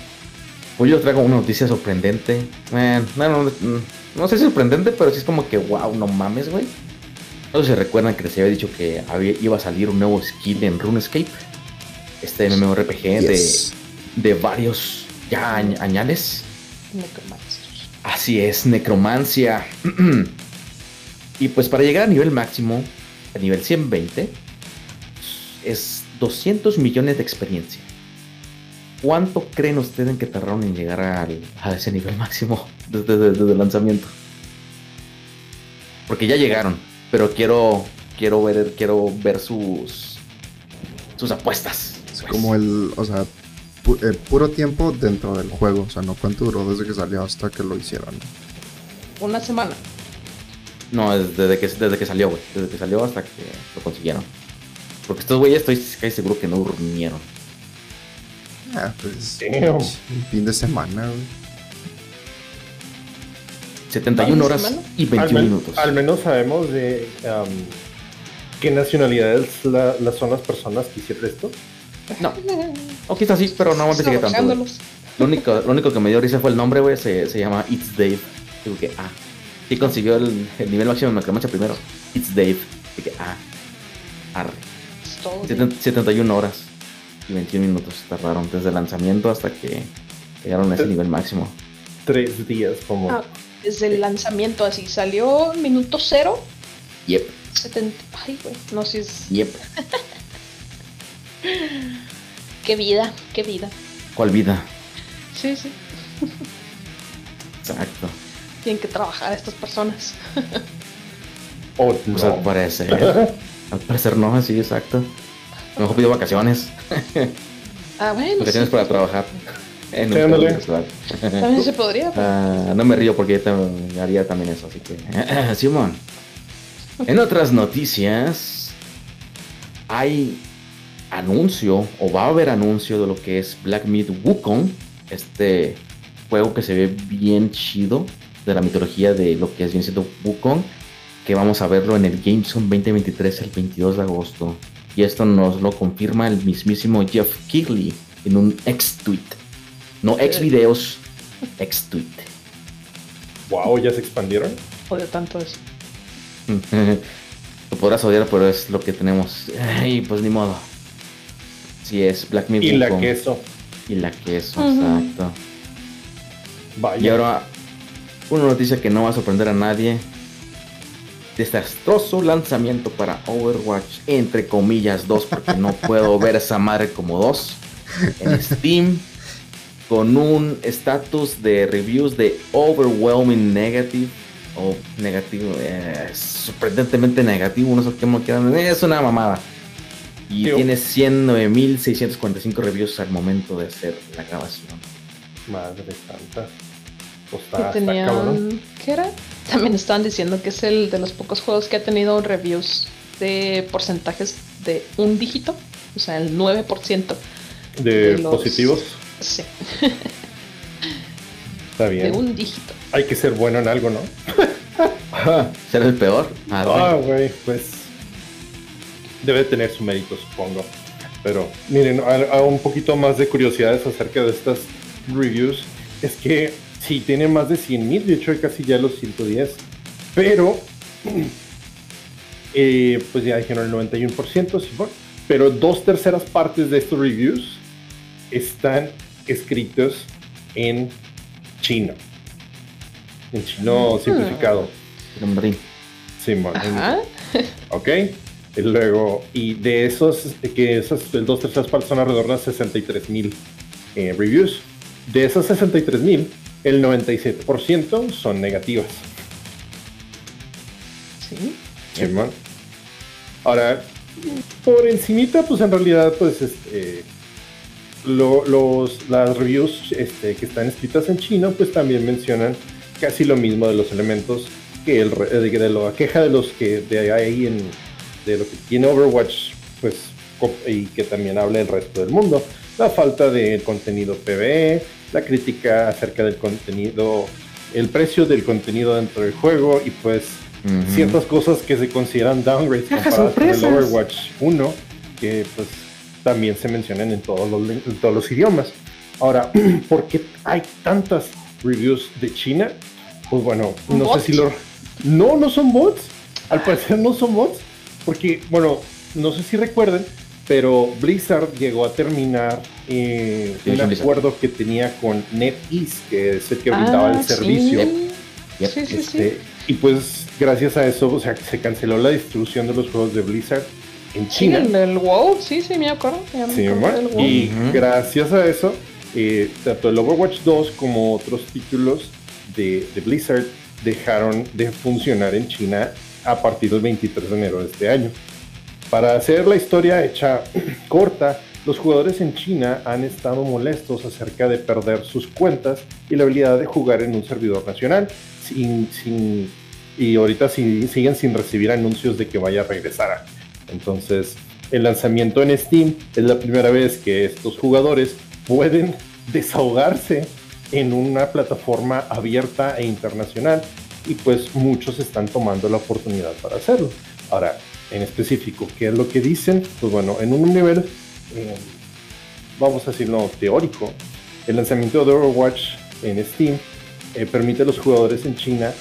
Hoy os traigo una noticia sorprendente. Eh, no, no, no, sé si sorprendente, pero sí es como que, wow, no mames, güey. No sé si recuerdan que les había dicho que había, iba a salir un nuevo skill en RuneScape. Este MMORPG yes. de, de, varios ya añ añales. Así es, necromancia. <clears throat> y pues para llegar a nivel máximo, a nivel 120, es 200 millones de experiencia. ¿Cuánto creen ustedes que tardaron en llegar al, a ese nivel máximo <laughs> desde, desde, desde, el lanzamiento? Porque ya llegaron, pero quiero quiero ver quiero ver sus sus apuestas. Es como el, o sea, pu el puro tiempo dentro del juego, o sea, no cuánto duró desde que salió hasta que lo hicieron. Una semana. No, desde que desde que salió, güey, desde que salió hasta que lo consiguieron. Porque estos güeyes estoy casi seguro que no durmieron. Ah, pues. Damn. Un fin de semana, güey. 71 horas semana? y 21 al minutos. Al menos sabemos de. Um, qué nacionalidades la, son las personas que hicieron esto? No. O quizás sí, pero no me investigué tanto. Lo único, lo único que me dio risa fue el nombre, güey. Se, se llama It's Dave. Digo que, ah. Sí consiguió el, el nivel máximo de Macramacha primero. It's Dave. Digo que, ah. Arre. 71 horas y 21 minutos tardaron desde el lanzamiento hasta que llegaron a ese nivel máximo. Tres días como... Ah, desde el lanzamiento así, salió minuto cero. Yep. 70... Ay, güey, no sé si es... Yep. <laughs> qué vida, qué vida. ¿Cuál vida? Sí, sí. Exacto. Tienen que trabajar estas personas. oh, no. Pues al parecer. al parecer no, sí, exacto. Mejor pido vacaciones. Ah, bueno. Vacaciones para trabajar. En También se podría. Uh, no me río porque yo haría también eso, así que. <laughs> Simón. En otras noticias, hay anuncio, o va a haber anuncio de lo que es Black Myth Wukong, este juego que se ve bien chido de la mitología de lo que es bien siendo Wukong, que vamos a verlo en el Gamescom 2023 el 22 de agosto. Y esto nos lo confirma el mismísimo Jeff Kigley en un ex-tweet. No ex-videos, ex-tweet. Wow, ¿ya se expandieron? Odio tanto eso. <laughs> lo podrás odiar, pero es lo que tenemos. Y pues ni modo. Si es Black Mirror. Y la queso. Y la queso, exacto. Y ahora, una noticia que no va a sorprender a nadie desastroso lanzamiento para Overwatch, entre comillas 2, porque no <laughs> puedo ver esa madre como 2, en Steam, con un estatus de reviews de overwhelming negative, o negativo, eh, sorprendentemente negativo, no sé qué me quieran, es una mamada. Y tiene 109.645 reviews al momento de hacer la grabación. Madre santa. Pues ¿Qué era? También estaban diciendo que es el de los pocos juegos que ha tenido reviews de porcentajes de un dígito, o sea, el 9%. ¿De, positivos? Sí. Está bien. De un dígito. Hay que ser bueno en algo, ¿no? <laughs> ¿Ser el peor? Ah, güey, pues. Debe tener su mérito, supongo. Pero miren, un poquito más de curiosidades acerca de estas reviews. Es que Sí, tiene más de 100 mil, de hecho casi ya los 110. Pero, <clears throat> eh, pues ya dijeron el 91%, pero dos terceras partes de estos reviews están escritos en chino. En chino ah. simplificado. Sí, bueno. Ok. Luego, y de esos, que esas dos terceras partes son alrededor de 63 mil eh, reviews. De esas 63 mil, el 97% son negativas. Sí. Ahora, por encimita, pues en realidad, pues este, los, las reviews este, que están escritas en chino, pues también mencionan casi lo mismo de los elementos que el, de, de la queja de los que de ahí en de lo que tiene Overwatch, pues y que también habla el resto del mundo, la falta de contenido PvE, la crítica acerca del contenido, el precio del contenido dentro del juego y pues ciertas cosas que se consideran downgrades comparadas con el Overwatch 1, que pues también se mencionan en todos los, todos los idiomas. Ahora, <clears throat> ¿por qué hay tantas reviews de China? Pues bueno, no sé si lo... No, no son bots. Al parecer no son bots. Porque, bueno, no sé si recuerden, pero Blizzard llegó a terminar eh, un acuerdo que tenía con NetEase, que es el que brindaba el ah, servicio. Este, y pues gracias a eso, o sea, se canceló la distribución de los juegos de Blizzard en China. Sí, el, WoW, sí, sí, me acuerdo. sí, Y gracias a eso, eh, tanto el Overwatch 2 como otros títulos de, de Blizzard dejaron de funcionar en China a partir del 23 de enero de este año. Para hacer la historia hecha <clears throat> corta, los jugadores en China han estado molestos acerca de perder sus cuentas y la habilidad de jugar en un servidor nacional y ahorita siguen sin recibir anuncios de que vaya a regresar. Entonces, el lanzamiento en Steam es la primera vez que estos jugadores pueden <laughs> desahogarse en una plataforma abierta e internacional y pues muchos están tomando la oportunidad para hacerlo. Ahora, en específico. ¿Qué es lo que dicen? Pues bueno, en un nivel, eh, vamos a decirlo teórico, el lanzamiento de Overwatch en Steam eh, permite a los jugadores en China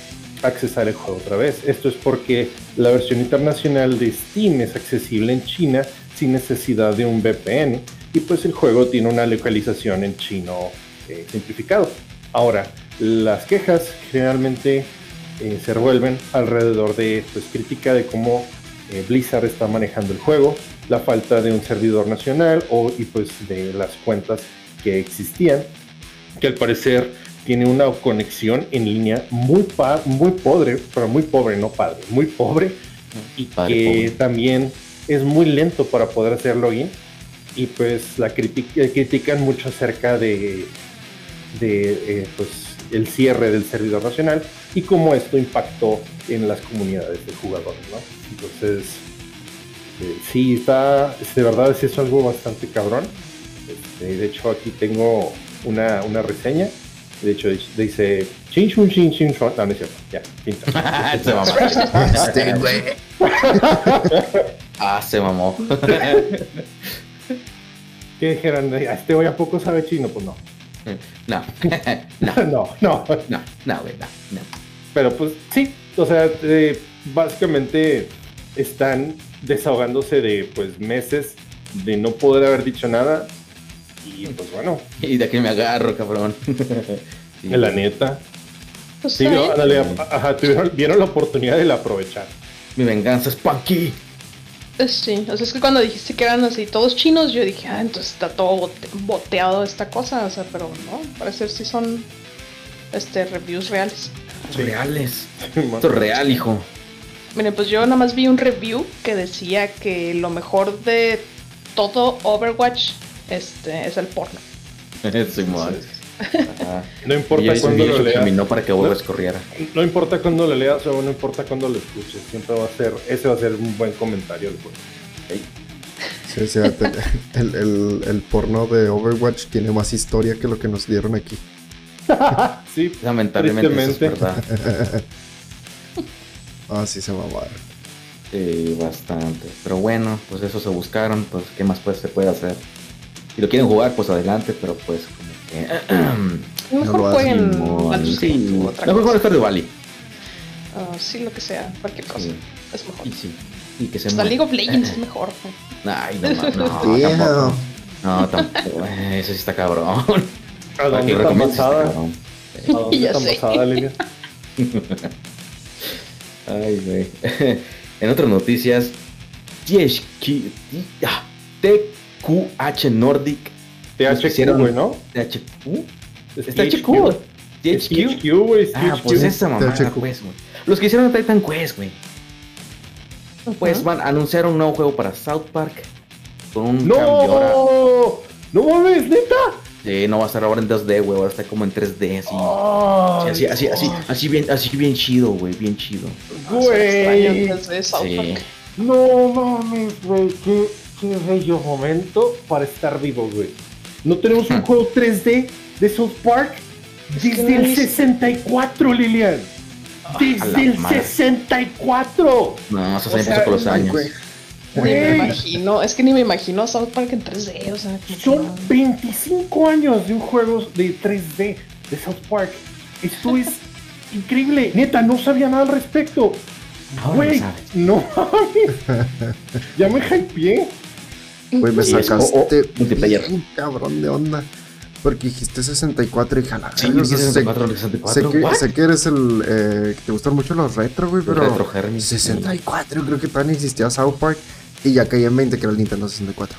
accesar el juego otra vez. Esto es porque la versión internacional de Steam es accesible en China sin necesidad de un VPN y pues el juego tiene una localización en chino eh, simplificado. Ahora, las quejas generalmente eh, se revuelven alrededor de pues, crítica de cómo eh, Blizzard está manejando el juego, la falta de un servidor nacional o y pues de las cuentas que existían, que al parecer tiene una conexión en línea muy muy pobre, pero muy pobre, no padre, muy pobre y que también es muy lento para poder hacer login y pues la critican mucho acerca de de pues el cierre del servidor nacional y cómo esto impactó en las comunidades de jugadores, ¿no? Entonces, eh, sí, está, de verdad es eso algo bastante cabrón. Este, de hecho, aquí tengo una, una reseña. De hecho, dice, chin chun chin chin chun. No, no es cierto. Ya, <laughs> se mamó. este güey. <laughs> ah, se mamó. <laughs> ¿Qué dijeron? ¿Este güey a poco sabe chino? Pues no. No, <laughs> no, <laughs> no, no, no, no, güey, no, no. Pero pues sí, o sea, eh, básicamente están desahogándose de pues meses de no poder haber dicho nada y pues bueno. <laughs> Y de aquí me agarro, cabrón. sí. La neta. Pues sí, no, dale, ajá, tuvieron, vieron la oportunidad de la aprovechar. Mi venganza es Punky. Sí, o sea, es que cuando dijiste que eran así todos chinos, yo dije, ah, entonces está todo boteado esta cosa, o sea, pero no, parece si son este reviews reales. Reales. <laughs> Esto es real, hijo. Miren, pues yo nada más vi un review que decía que lo mejor de todo Overwatch este, es el porno. <laughs> sí, no importa cuándo lo leas. para que corriera. No importa cuándo lo leas o no importa cuándo lo escuches. Siempre va a ser, ese va a ser un buen comentario el, el, el, porno de Overwatch tiene más historia que lo que nos dieron aquí. <laughs> sí, lamentablemente. es verdad. <laughs> ah, sí se va a Sí, bastante. Pero bueno, pues eso se buscaron, pues qué más pues se puede hacer. Si lo quieren jugar, pues adelante, pero pues <clears throat> mejor no jueguen sí, Mejor jueguen Stardew Valley. Uh, sí, lo que sea, cualquier cosa. Es mejor. Y sí. Y que se Hasta League of Legends <laughs> es mejor. Ay, no, no, <laughs> no, tampoco. No, tampoco. Eso sí está cabrón. <laughs> ¿A dónde está pasada? ¿A dónde está pasada, Lilia? Ay, güey. En otras noticias, TQH Nordic THQ, güey, ¿no? THQ. Es THQ. THQ, güey. Ah, pues esa mamá, pues, güey. Los que hicieron Titan Quest, güey. Pues van a anunciar un nuevo juego para South Park. Con un ¡No! Cambio ¡No mames, neta! Sí, no va a estar ahora en 2D, güey, va a estar como en 3D, así. así, así, así, así, bien, así bien chido, güey, bien chido. Güey. Sí. No mames, güey, qué, qué bello momento para estar vivo, güey. No tenemos un juego 3D de South Park desde el 64, Lilian. Ah, desde el 64. No, eso se empezó con los años. Ni me imagino, es que ni me imagino South Park en 3D, o sea, son 25 años de un juego de 3D de South Park. Esto es <laughs> increíble, neta, no sabía nada al respecto. Güey, no ya me hypeé. Güey, me sacaste multiplayer. cabrón de onda. Porque dijiste 64 y jala. Sí, sé, 64, 64. Sé, que, sé que eres el eh, que te gustan mucho los retro, güey, pero retro 64, creo que todavía existía South Park y ya caía en 20 que era el Nintendo 64.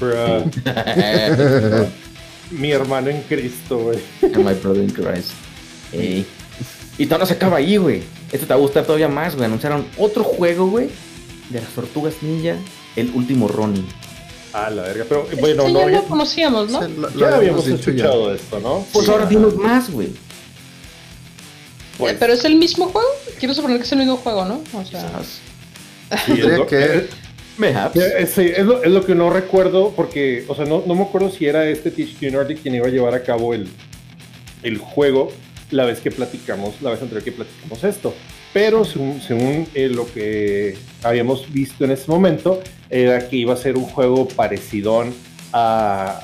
Bruh. <laughs> Mi hermano en Cristo, güey. <laughs> My brother in Christ. Y todo no se acaba ahí, güey. Esto te va a gustar todavía más, güey. Anunciaron otro juego, güey, de las tortugas ninja, el último Ronin. Ah, la verga, pero bueno, no. Ya lo conocíamos, ¿no? ya habíamos escuchado esto, ¿no? Pues ahora dimos más, güey. Pues. pero es el mismo juego. Quiero suponer que es el mismo juego, ¿no? O sea. Sí, es, <laughs> lo, que, es, es, lo, es, lo, que no recuerdo, porque, o sea, no, no me acuerdo si era este THQ Nordic quien iba a llevar a cabo el, el juego la vez que platicamos, la vez anterior que platicamos esto. Pero según, eh, lo que habíamos visto en ese momento, era que iba a ser un juego parecido a,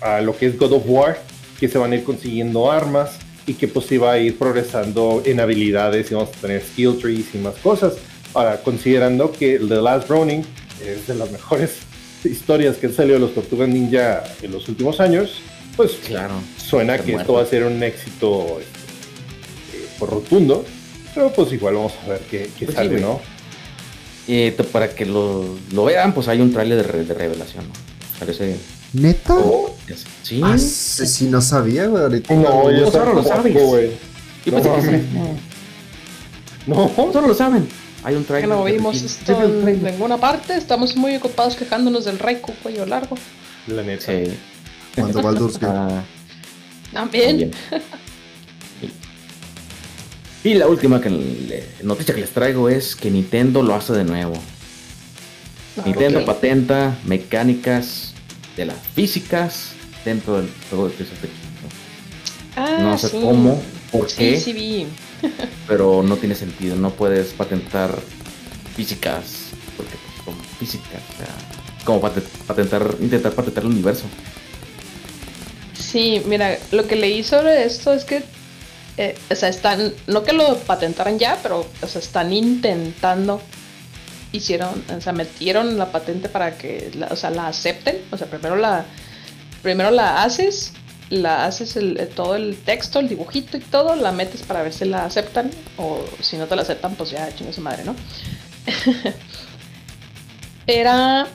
a lo que es God of War, que se van a ir consiguiendo armas y que pues iba a ir progresando en habilidades y vamos a tener skill trees y más cosas. Ahora, considerando que The Last Ronin es de las mejores <laughs> historias que han salido de los Tortugas Ninja en los últimos años, pues claro, suena que esto va a ser un éxito este, eh, rotundo, pero pues igual vamos a ver qué, qué pues sale, ¿no? Y para que lo, lo, vean, pues hay un trailer de, de revelación, ¿no? Parece ¿Neta? Oh, sí. Ah, sí, no sabía, güey. Ahorita no, yo solo lo sabes. Güey. No, <laughs> no. Solo lo saben. Hay un trailer. Que no vimos esto en ninguna parte. Estamos muy ocupados quejándonos del Raikou cuello largo. La neta. Sí. Cuando Baldur's Gate. Ah, También. <laughs> Y la última que, noticia que les traigo es que Nintendo lo hace de nuevo. Ah, Nintendo patenta mecánicas de las físicas dentro del juego de the Ah, no sé cómo, por qué, sí, vi. <laughs> pero no tiene sentido. No puedes patentar físicas, porque pues, son físicas, o sea, como patentar, intentar patentar el universo. Sí, mira, lo que leí sobre esto es que, eh, o sea, están, no que lo patentaran ya, pero, o sea, están intentando hicieron, o sea, metieron la patente para que, la, o sea, la acepten. O sea, primero la, primero la haces, la haces el, todo el texto, el dibujito y todo, la metes para ver si la aceptan. O si no te la aceptan, pues ya chingue su madre, ¿no? <laughs> Era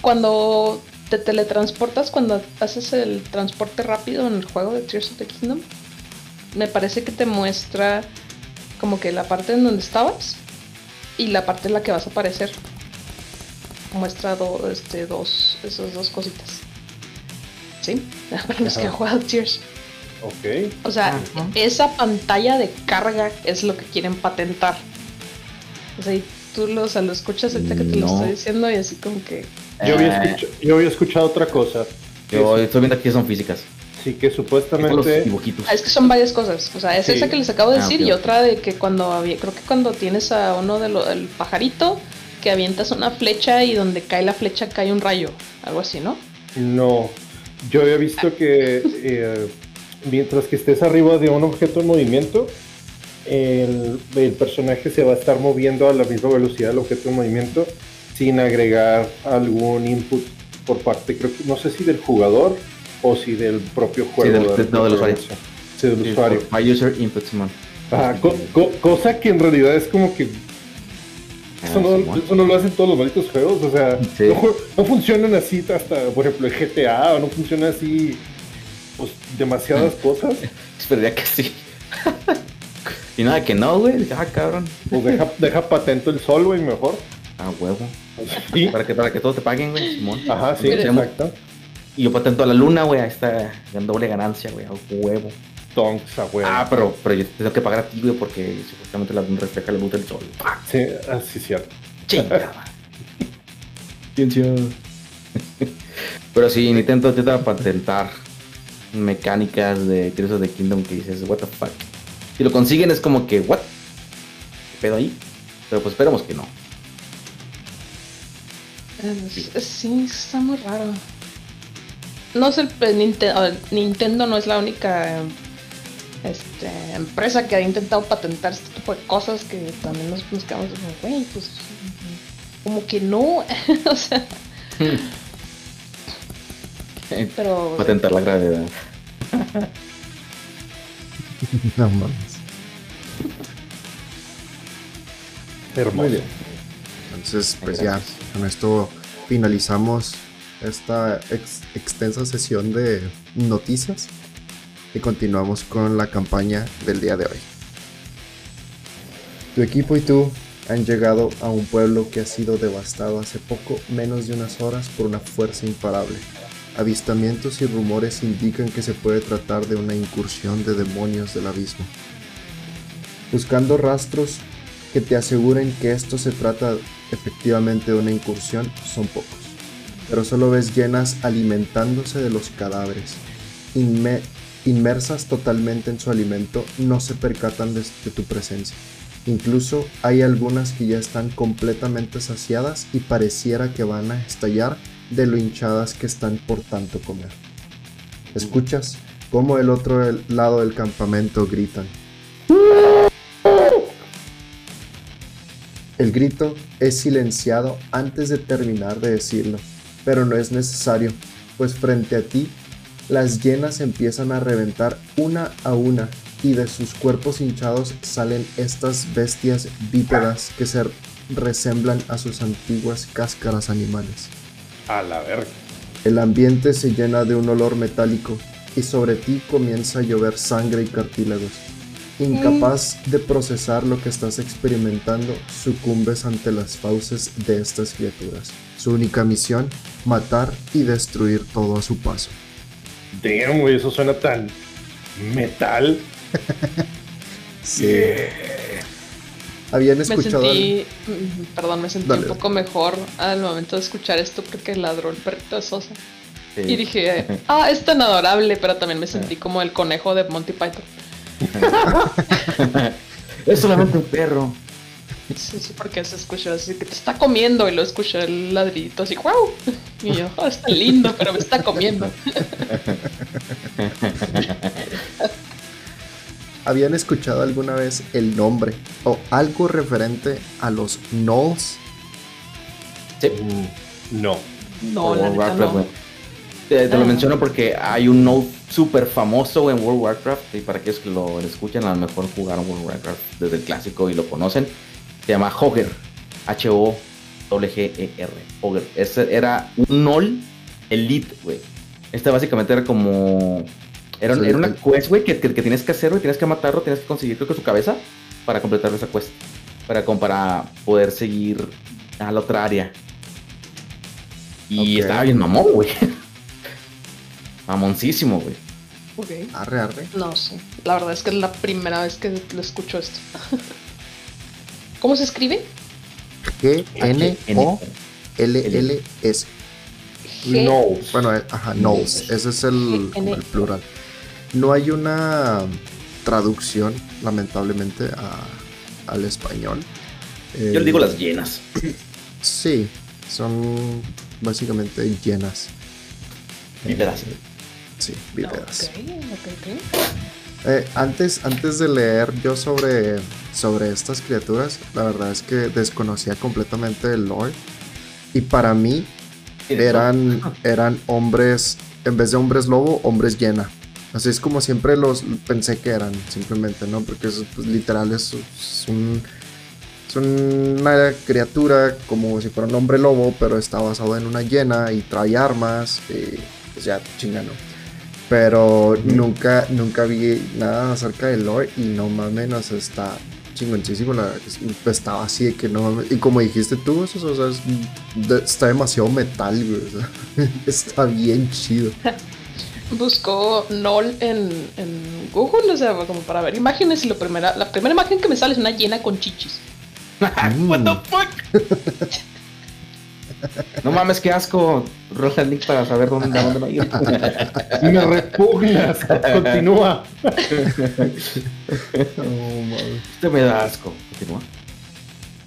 cuando te teletransportas, cuando haces el transporte rápido en el juego de Tears of the Kingdom, me parece que te muestra como que la parte en donde estabas y la parte en la que vas a aparecer muestra este, dos, esas dos cositas. ¿Sí? <laughs> Para los que han jugado Tears. Ok. O sea, esa pantalla de carga es lo que quieren patentar. O sea, y tú lo, o lo escuchas ahorita que te lo estoy diciendo y así como que... Yo había, eh. escuchado, yo había escuchado otra cosa. Yo estoy viendo aquí son físicas. Sí, que supuestamente. Ah, es que son varias cosas. O sea, es esa que les acabo de ah, decir y otra de que cuando había, creo que cuando tienes a uno del pajarito que avientas una flecha y donde cae la flecha cae un rayo, algo así, ¿no? No, yo había visto que eh, mientras que estés arriba de un objeto en movimiento, el, el, personaje se va a estar moviendo a la misma velocidad del objeto en movimiento sin agregar algún input por parte, creo que no sé si del jugador o si del propio juego. Sí, del, no, del usuario. Sí, del usuario. My user inputs, man. cosa que en realidad es como que ah, eso, no, eso, no, lo hacen todos los malditos juegos, o sea, no, funcionan así hasta, por ejemplo, el GTA, o no funciona así, pues, demasiadas <laughs> cosas. Esperaría que sí. <laughs> y nada que no, güey, ah, cabrón. Pues deja, deja patento el sol, güey, mejor. Ah, huevo. ¿Sí? Para que, para que todos te paguen, güey, Simón. Ajá, sí, exacto. Y yo patento a la luna, güey, ahí está en doble ganancia, güey, a huevo. Tonks a huevo. Ah, pero, pero yo tengo que pagar a ti, güey, porque supuestamente la luna refleja la luz del sol. Sí, así es cierto. Chingada. <laughs> Ciencia. pero sí, Nintendo intenta patentar mecánicas de Tears of the Kingdom que dices, what the fuck. Si lo consiguen es como que, what? ¿Qué pedo ahí? Pero pues esperamos que no. sí está muy raro no sé, pues, Nintendo, no es la única este, empresa que ha intentado patentar este tipo de cosas que también nos, buscamos como, güey, pues como que no, <laughs> o sea. <laughs> Pero. Patentar la gravedad. <laughs> no mames. Hermoso. Entonces, pues ya, con esto finalizamos esta extensa sesión de noticias y continuamos con la campaña del día de hoy. Tu equipo y tú han llegado a un pueblo que ha sido devastado hace poco menos de unas horas por una fuerza imparable. Avistamientos y rumores indican que se puede tratar de una incursión de demonios del abismo. Buscando rastros que te aseguren que esto se trata efectivamente de una incursión son pocos pero solo ves llenas alimentándose de los cadáveres, inmersas totalmente en su alimento, no se percatan de, de tu presencia. Incluso hay algunas que ya están completamente saciadas y pareciera que van a estallar de lo hinchadas que están por tanto comer. Escuchas cómo el otro lado del campamento gritan. El grito es silenciado antes de terminar de decirlo, pero no es necesario, pues frente a ti las llenas empiezan a reventar una a una y de sus cuerpos hinchados salen estas bestias bípedas que se resemblan a sus antiguas cáscaras animales. A la verga. El ambiente se llena de un olor metálico y sobre ti comienza a llover sangre y cartílagos. Incapaz de procesar lo que estás experimentando, sucumbes ante las fauces de estas criaturas. Su única misión, matar y destruir todo a su paso. Damn, güey, eso suena tan metal. <laughs> sí. Habían escuchado. Me sentí, perdón, me sentí un poco mejor al momento de escuchar esto porque ladró el perrito de Sosa. Y dije, <laughs> ah, es tan adorable, pero también me sentí como el conejo de Monty Python. <laughs> es solamente un perro. Sí, sí, porque se escuchó así que te está comiendo y lo escuché el ladrillito así, wow. Y yo, oh, está lindo, pero me está comiendo. <laughs> ¿Habían escuchado alguna vez el nombre o algo referente a los Knolls? Sí. No. No, la no. Te, lo ah. menciono porque hay un Node súper famoso en World of Warcraft y para aquellos que lo escuchan a lo mejor jugaron World of Warcraft desde el clásico y lo conocen. Se llama Hogger. H-O-G-E-R. Hogger. Ese era un Null Elite, güey. Este básicamente era como era, una quest, güey, que, que, tienes que hacer, güey. Tienes que matarlo, tienes que conseguir, creo que su cabeza para completar esa quest. Para, para poder seguir a la otra área. Y estaba bien mamón, güey. <laughs> Mamoncísimo, güey. Ok. Arre, arre. No sé. La verdad es que es la primera vez que lo escucho esto. <laughs> ¿Cómo se escribe? G-N-O-L-L-S. Knowles. Bueno, eh, ajá, Knowles. Ese es el, el plural. No hay una traducción, lamentablemente, al español. Yo le digo las llenas. <clears throat> Sí, son básicamente llenas. Víveras. sí, víveras. Eh, antes, antes de leer yo sobre, sobre estas criaturas, la verdad es que desconocía completamente el lore. Y para mí eran, eran hombres, en vez de hombres lobo, hombres llena. Así es como siempre los pensé que eran, simplemente, ¿no? Porque es, pues, literal es, un, es una criatura como si fuera un hombre lobo, pero está basado en una hiena y trae armas, y pues ya chingano. Pero nunca, nunca vi nada acerca del lore y no o sea, está chingoncísimo. La, estaba así de que no mames. Y como dijiste tú, eso, o sea, está demasiado metal, güey. <laughs> está bien chido. <laughs> buscó Nol en, en, Google, o sea, como para ver imágenes y lo primera, la primera imagen que me sale es una llena con chichis. <laughs> What the fuck? No mames, qué asco. Roja el link para saber dónde, dónde va a ir. Me repugnas. Continúa. Oh, este me da asco. Continúa.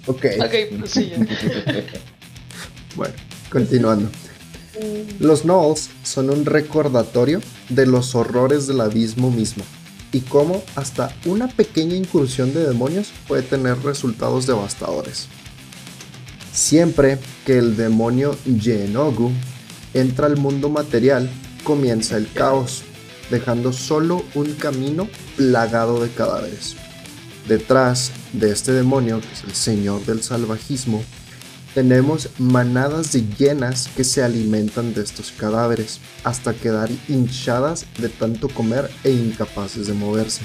Ok. Ok, pues sí. bueno, continuando. Los Knolls son un recordatorio de los horrores del abismo mismo y cómo hasta una pequeña incursión de demonios puede tener resultados devastadores. Siempre que el demonio Yenogu entra al mundo material, comienza el caos, dejando solo un camino plagado de cadáveres. Detrás de este demonio, que es el señor del salvajismo, tenemos manadas de llenas que se alimentan de estos cadáveres hasta quedar hinchadas de tanto comer e incapaces de moverse.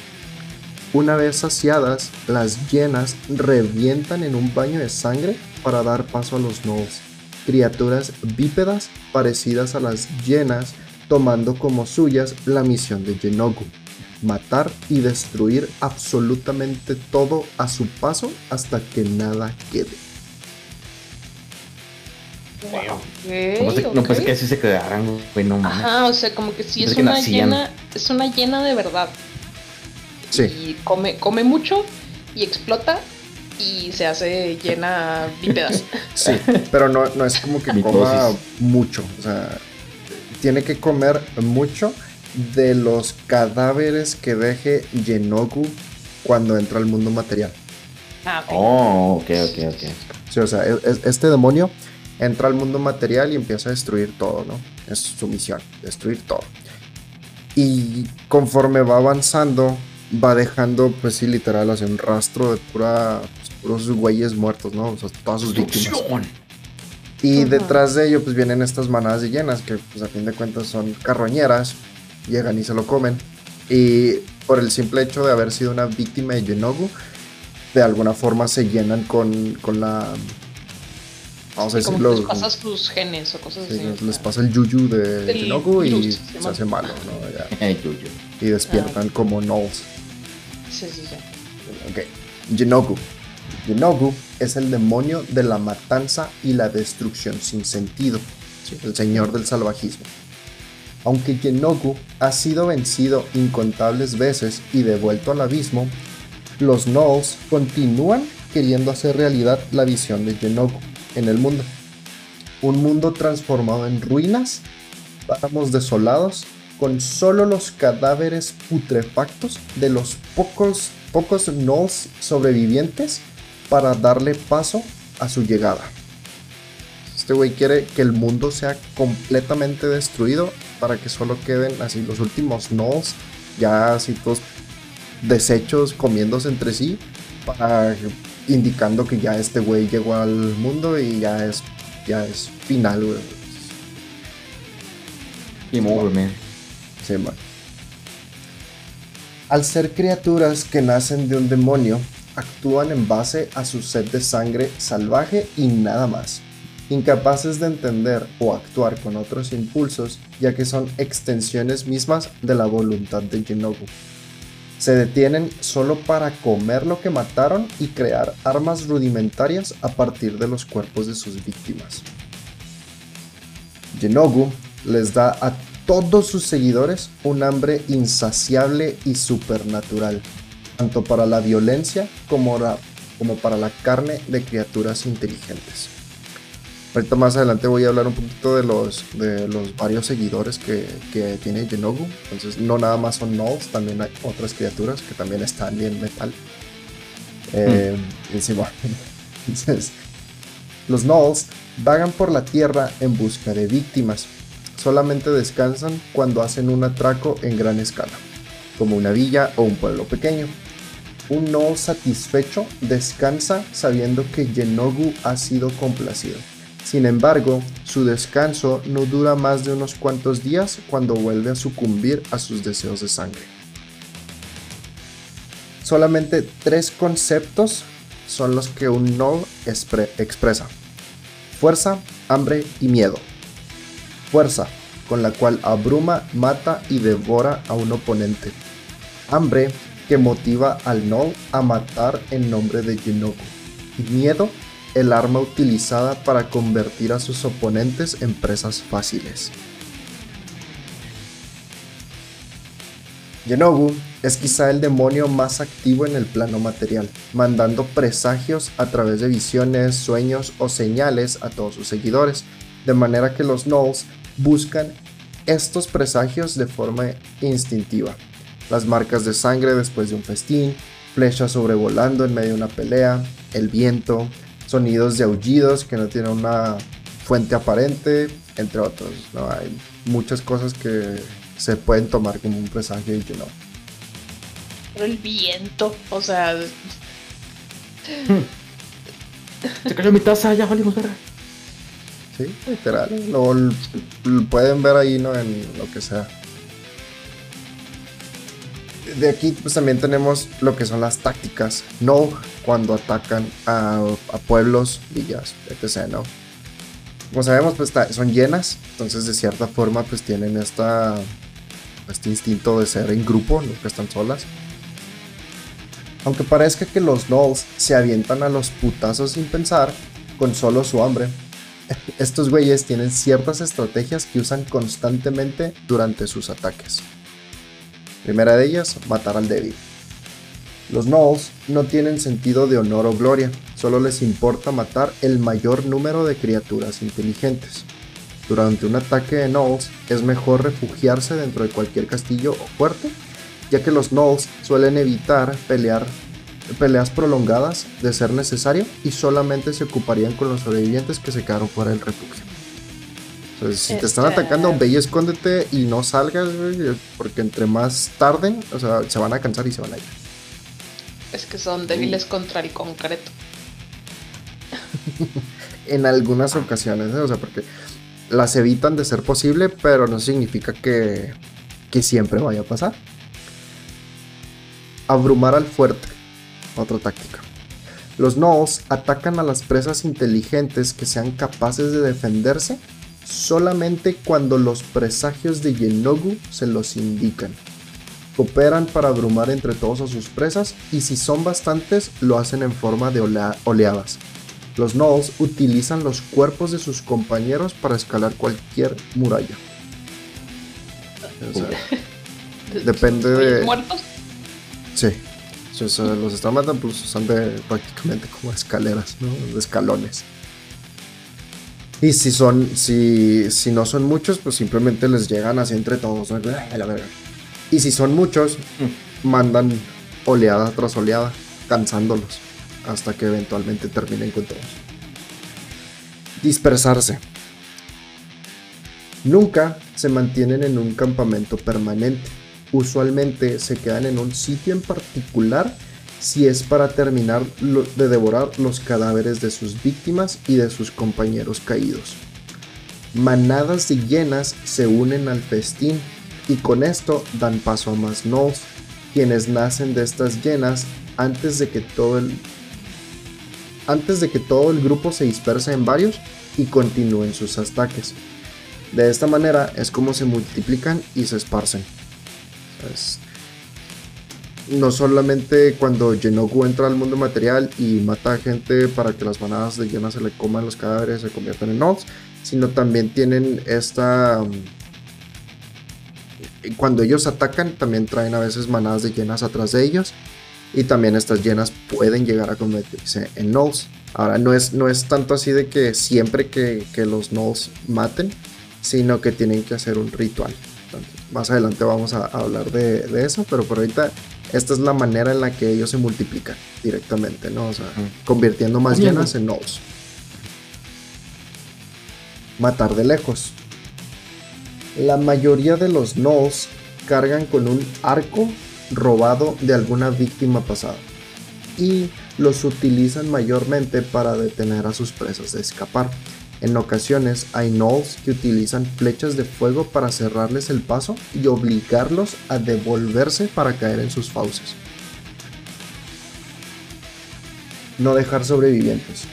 Una vez saciadas, las llenas revientan en un baño de sangre para dar paso a los gnolls, criaturas bípedas parecidas a las llenas tomando como suyas la misión de Genogu, matar y destruir absolutamente todo a su paso hasta que nada quede. No, pensé que así se quedaran, güey, no Ajá, o sea, como que si es una llena es una llena de verdad. Sí. Y come, come mucho y explota y se hace llena bípedas. <laughs> Sí, pero no, no es como que coma mucho. O sea, tiene que comer mucho de los cadáveres que deje Yenogu cuando entra al mundo material. Ah, ok. Oh, ok, ok, ok. Sí, o sea, es- es- este demonio entra al mundo material y empieza a destruir todo, ¿no? Es su misión, destruir todo. Y conforme va avanzando, va dejando, pues sí, literal, hacia un rastro de pura, puros güeyes muertos, ¿no? O sea, todas sus víctimas. Y detrás de ello, pues vienen estas manadas de llenas, que pues a fin de cuentas son carroñeras, llegan y se lo comen. Y por el simple hecho de haber sido una víctima de Yenogu, de alguna forma se llenan con, con la... Vamos a decirlo... les pasas sus genes o cosas sí, así. les, pasa el yuyu de El Yenogu y virus, se Simón. hace malo, ¿no? <laughs> Yuyu. Y despiertan como gnolls. Sí, sí, sí. Ok. Yenogu. Yenogu es el demonio de la matanza y la destrucción sin sentido. ¿sí? El señor del salvajismo. Aunque Yenogu ha sido vencido incontables veces y devuelto al abismo, los Gnolls continúan queriendo hacer realidad la visión de Yenogu en el mundo. Un mundo transformado en ruinas, páramos desolados, con solo los cadáveres putrefactos de los pocos, pocos sobrevivientes para darle paso a su llegada. Este güey quiere que el mundo sea completamente destruido para que solo queden así los últimos Gnolls, ya así todos desechos comiéndose entre sí, para indicando que ya este güey llegó al mundo y ya es, ya es final, güey. Game over, man. Sí, man. Al ser criaturas que nacen de un demonio, actúan en base a su sed de sangre salvaje y nada más, incapaces de entender o actuar con otros impulsos, ya que son extensiones mismas de la voluntad de Yenogu. Se detienen solo para comer lo que mataron y crear armas rudimentarias a partir de los cuerpos de sus víctimas. Yenogu les da a todos sus seguidores un hambre insaciable y supernatural, tanto para la violencia como, la- como para la carne de criaturas inteligentes. Ahorita más adelante voy a hablar un poquito de los, de los varios seguidores que, que tiene Yenogu. Entonces no nada más son Gnolls, también hay otras criaturas que también están bien metal. Eh, bueno, <laughs> entonces, los Gnolls vagan por la tierra en busca de víctimas. Solamente descansan cuando hacen un atraco en gran escala, como una villa o un pueblo pequeño. Un Gnoll satisfecho descansa sabiendo que Yenogu ha sido complacido. Sin embargo, su descanso no dura más de unos cuantos días cuando vuelve a sucumbir a sus deseos de sangre. Solamente tres conceptos son los que un expre- expresa. Fuerza, hambre y miedo. Fuerza, con la cual abruma, mata y devora a un oponente. Hambre, que motiva al Gnoll a matar en nombre de Yenogu. Y miedo, el arma utilizada para convertir a sus oponentes en presas fáciles. Yenogu es quizá el demonio más activo en el plano material, mandando presagios a través de visiones, sueños o señales a todos sus seguidores, de manera que los Gnolls buscan estos presagios de forma instintiva. Las marcas de sangre después de un festín, flechas sobrevolando en medio de una pelea, el viento, sonidos de aullidos que no tienen una fuente aparente, entre otros. ¿no? Hay muchas cosas que se pueden tomar como un presagio y que no. Pero el viento, o sea, Se cayó mi taza, ya valimos verga. Sí, literal. Lo, lo pueden ver ahí, ¿no? En lo que sea. De aquí pues también tenemos lo que son las tácticas. No cuando atacan a, a pueblos, villas, etc. ¿no? Como sabemos, pues son llenas. Entonces de cierta forma pues tienen esta, este instinto de ser en grupo, nunca están solas. Aunque parezca que los Gnolls se avientan a los putazos sin pensar, con solo su hambre, <laughs> estos güeyes tienen ciertas estrategias que usan constantemente durante sus ataques. Primera de ellas, matar al débil. Los Gnolls no tienen sentido de honor o gloria, solo les importa matar el mayor número de criaturas inteligentes. Durante un ataque de Gnolls es mejor refugiarse dentro de cualquier castillo o fuerte, ya que los Gnolls suelen evitar pelear, peleas prolongadas de ser necesario y solamente se ocuparían con los sobrevivientes que se quedaron fuera del refugio. Entonces, si te están atacando, ve y escóndete y no salgas, güey, porque entre más tarden, o sea, se van a cansar y se van a ir. Es que son débiles contra el concreto. <laughs> En algunas ocasiones, ¿eh? o sea, porque las evitan de ser posible, pero no significa que, que siempre vaya a pasar. Abrumar al fuerte. Otra táctica. Los Gnolls atacan a las presas inteligentes que sean capaces de defenderse solamente cuando los presagios de Yenogu se los indican. Cooperan para abrumar entre todos a sus presas y si son bastantes lo hacen en forma de olea- oleadas. Los Gnolls utilizan los cuerpos de sus compañeros para escalar cualquier muralla. O sea, <laughs> Depende de- ¿Muertos? Sí. O sea, los están matando, pues usan de prácticamente como escaleras, ¿no? De escalones. Y si son, si, si no son muchos, pues simplemente les llegan así entre todos. Y si son muchos, mandan oleada tras oleada, cansándolos, hasta que eventualmente terminen con todos. Dispersarse. Nunca se mantienen en un campamento permanente usualmente se quedan en un sitio en particular si es para terminar de devorar los cadáveres de sus víctimas y de sus compañeros caídos. Manadas de hienas se unen al festín y con esto dan paso a más gnolls, quienes nacen de estas hienas antes de que todo el antes de que todo el grupo se disperse en varios y continúen sus ataques. De esta manera es como se multiplican y se esparcen. Es- no solamente cuando Genoku entra al mundo material y mata a gente para que las manadas de llenas se le coman los cadáveres se conviertan en gnolls, sino también tienen esta... mm, Cuando ellos atacan, también traen a veces manadas de llenas atrás de ellos. Y también estas llenas pueden llegar a convertirse en gnolls. Ahora, no es, no es tanto así de que siempre que, que los gnolls maten, sino que tienen que hacer un ritual. Más adelante vamos a, a hablar de, de eso, pero por ahorita esta es la manera en la que ellos se multiplican directamente, ¿no? O sea, convirtiendo más llenas en gnolls. Matar de lejos. La mayoría de los gnolls cargan con un arco robado de alguna víctima pasada y los utilizan mayormente para detener a sus presas de escapar. En ocasiones hay gnolls que utilizan flechas de fuego para cerrarles el paso y obligarlos a devolverse para caer en sus fauces. No dejar sobrevivientes.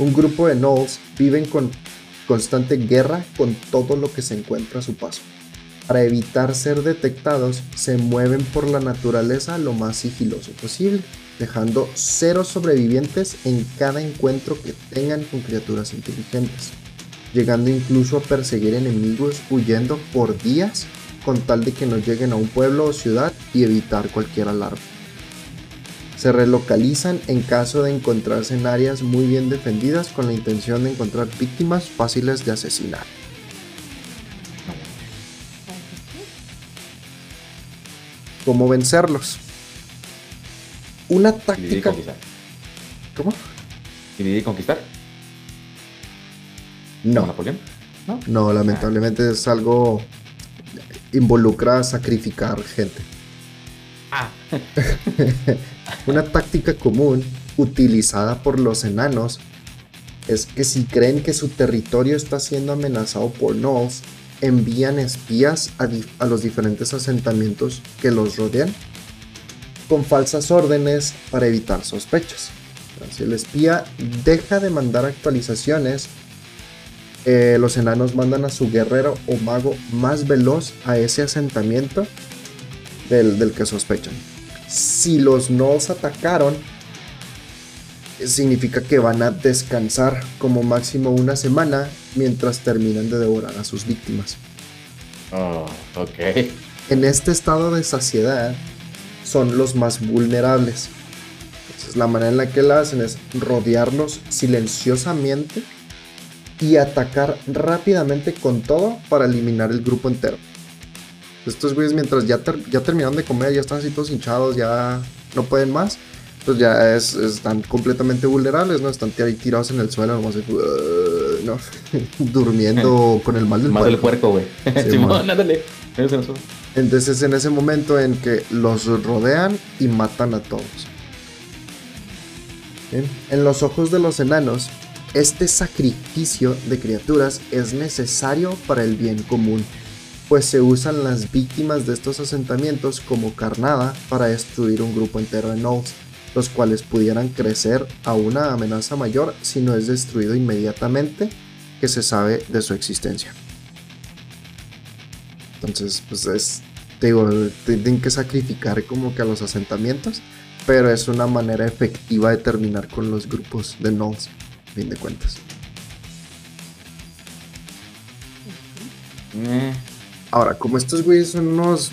Un grupo de gnolls viven con constante guerra con todo lo que se encuentra a su paso. Para evitar ser detectados, se mueven por la naturaleza lo más sigiloso posible, dejando cero sobrevivientes en cada encuentro que tengan con criaturas inteligentes, llegando incluso a perseguir enemigos huyendo por días con tal de que no lleguen a un pueblo o ciudad y evitar cualquier alarma. Se relocalizan en caso de encontrarse en áreas muy bien defendidas con la intención de encontrar víctimas fáciles de asesinar. ¿Cómo vencerlos? Una táctica... conquistar. ¿Cómo? Dividir y conquistar. No. Napoleón. ¿No? No, lamentablemente es algo involucra sacrificar gente. Ah. <laughs> Una táctica común utilizada por los enanos es que si creen que su territorio está siendo amenazado por gnolls, envían espías a, a los diferentes asentamientos que los rodean con falsas órdenes para evitar sospechas. Si el espía deja de mandar actualizaciones, eh, los enanos mandan a su guerrero o mago más veloz a ese asentamiento del, del que sospechan. Si los gnolls atacaron, significa que van a descansar como máximo una semana mientras terminan de devorar a sus víctimas. Oh, ok. en este estado de saciedad son los más vulnerables. Entonces, la manera en la que la hacen es rodearnos silenciosamente y atacar rápidamente con todo para eliminar el grupo entero. Estos güeyes mientras ya, ya terminaron de comer, ya están así todos hinchados, ya no pueden más, pues ya es, están completamente vulnerables, ¿no? Están ahí tirados en el suelo, nomás ¿no? <laughs> durmiendo <laughs> con el mal del mal puerco. güey. <laughs> Entonces es en ese momento en que los rodean y matan a todos. En los ojos de los enanos, este sacrificio de criaturas es necesario para el bien común, pues se usan las víctimas de estos asentamientos como carnada para destruir un grupo entero de gnolls, los cuales pudieran crecer a una amenaza mayor si no es destruido inmediatamente que se sabe de su existencia. Entonces, pues es, digo, tienen que sacrificar como que a los asentamientos, pero es una manera efectiva de terminar con los grupos de gnolls, fin de cuentas. Eh. Ahora, como estos güeyes son unos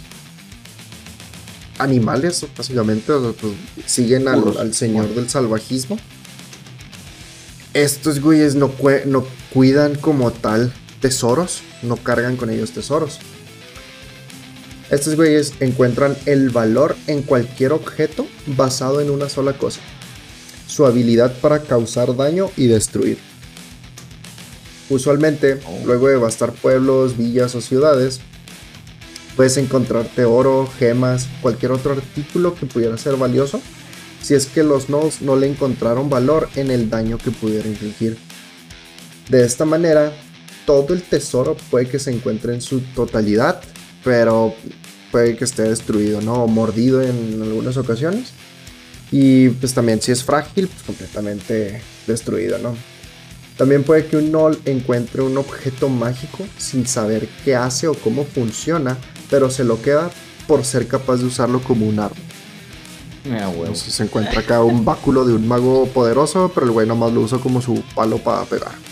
animales, básicamente, pues, siguen al, señor del salvajismo. Estos güeyes no, no cuidan como tal tesoros, no cargan con ellos tesoros. Estos güeyes encuentran el valor en cualquier objeto basado en una sola cosa. Su habilidad para causar daño y destruir. Usualmente, oh. luego de bastar pueblos, villas o ciudades, puedes encontrarte oro, gemas, cualquier otro artículo que pudiera ser valioso, si es que los nodes no le encontraron valor en el daño que pudiera infligir. De esta manera, todo el tesoro puede que se encuentre en su totalidad, pero puede que esté destruido, ¿no? O mordido en algunas ocasiones. Y pues también si es frágil, pues completamente destruido, ¿no? También puede que un Null encuentre un objeto mágico sin saber qué hace o cómo funciona pero se lo queda por ser capaz de usarlo como un arma. Ah, Entonces se encuentra acá un báculo de un mago poderoso, pero el güey nomás lo usa como su palo para pegar. <laughs>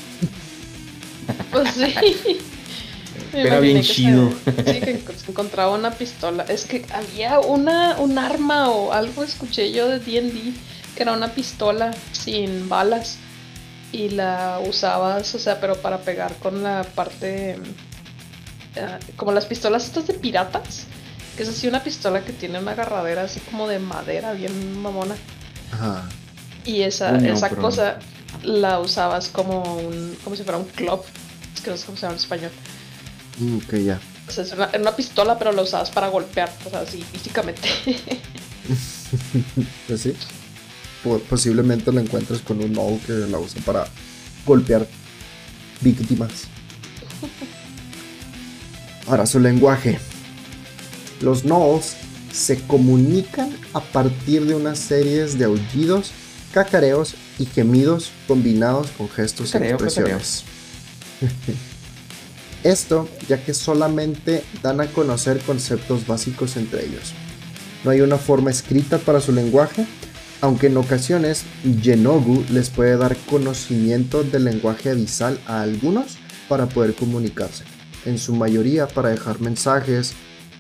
Pues sí. Era bien chido. sí, que se encontraba una pistola. Es que había una, un arma o algo, escuché yo de DD, que era una pistola sin balas. Y la usabas, o sea, pero para pegar con la parte Ah, como las pistolas estas de piratas, que es así una pistola que tiene una agarradera así como de madera, bien mamona. Ajá. Y esa, esa cosa la usabas como un, como si fuera un club, es que no sé cómo se llama en español. Mm, ok, ya. O sea, es una, una, pistola, pero la usabas para golpear, o sea, así físicamente. <laughs> pues sí. Posiblemente la encuentres con un no que la usa para golpear víctimas. Ahora su lenguaje. Los Gnolls se comunican a partir de una serie de aullidos, cacareos y gemidos combinados con gestos y expresiones. <laughs> Esto ya que solamente dan a conocer conceptos básicos entre ellos. No hay una forma escrita para su lenguaje, aunque en ocasiones Genogu les puede dar conocimiento del lenguaje abisal a algunos para poder comunicarse en su mayoría para dejar mensajes,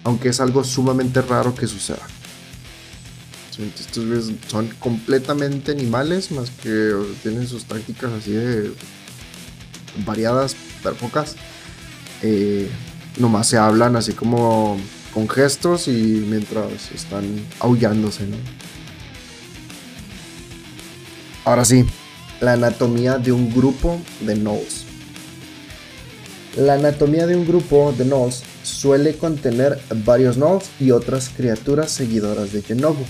aunque es algo sumamente raro que suceda. Estos son completamente animales, más que tienen sus tácticas así de variadas, pero pocas. Eh, nomás se hablan así como con gestos y mientras están aullándose, Ahora sí, la anatomía de un grupo de nodes. La anatomía de un grupo de Gnolls suele contener varios Gnolls y otras criaturas seguidoras de Genobu.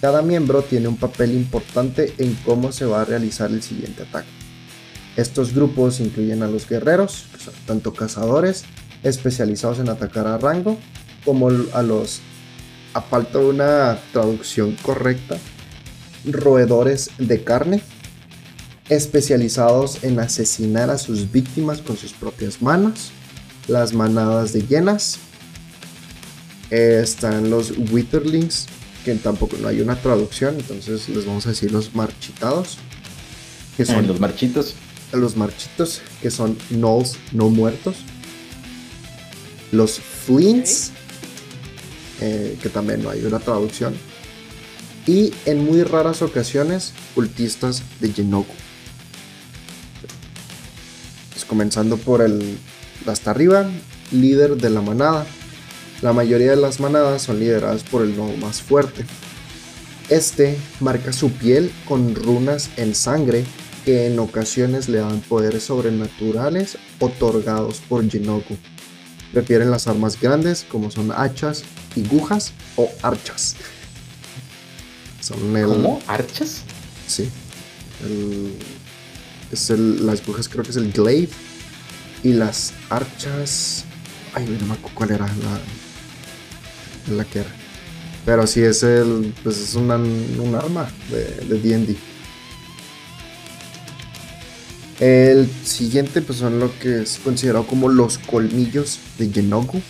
Cada miembro tiene un papel importante en cómo se va a realizar el siguiente ataque. Estos grupos incluyen a los guerreros, que son tanto cazadores, especializados en atacar a rango, como a los, a falta de una traducción correcta, roedores de carne, especializados en asesinar a sus víctimas con sus propias manos, las manadas de hienas, están los Witherlings, que tampoco no hay una traducción, entonces les vamos a decir los marchitados, que son los marchitos. Los marchitos, que son gnolls no muertos. Los flints, eh, que también no hay una traducción. Y en muy raras ocasiones, cultistas de Genoku. Pues comenzando por el hasta arriba, líder de la manada. La mayoría de las manadas son lideradas por el nodo más fuerte. Este marca su piel con runas en sangre que en ocasiones le dan poderes sobrenaturales otorgados por Jinoku. Prefieren las armas grandes como son hachas y gujas o archas. Son el, ¿Cómo? ¿Archas? Sí. es el, las gujas creo que es el glaive y las archas. Ay, no me acuerdo cuál era la, la que era. Pero sí es el. Pues es un arma de DD. El siguiente pues son lo que es considerado como los colmillos de Genoku.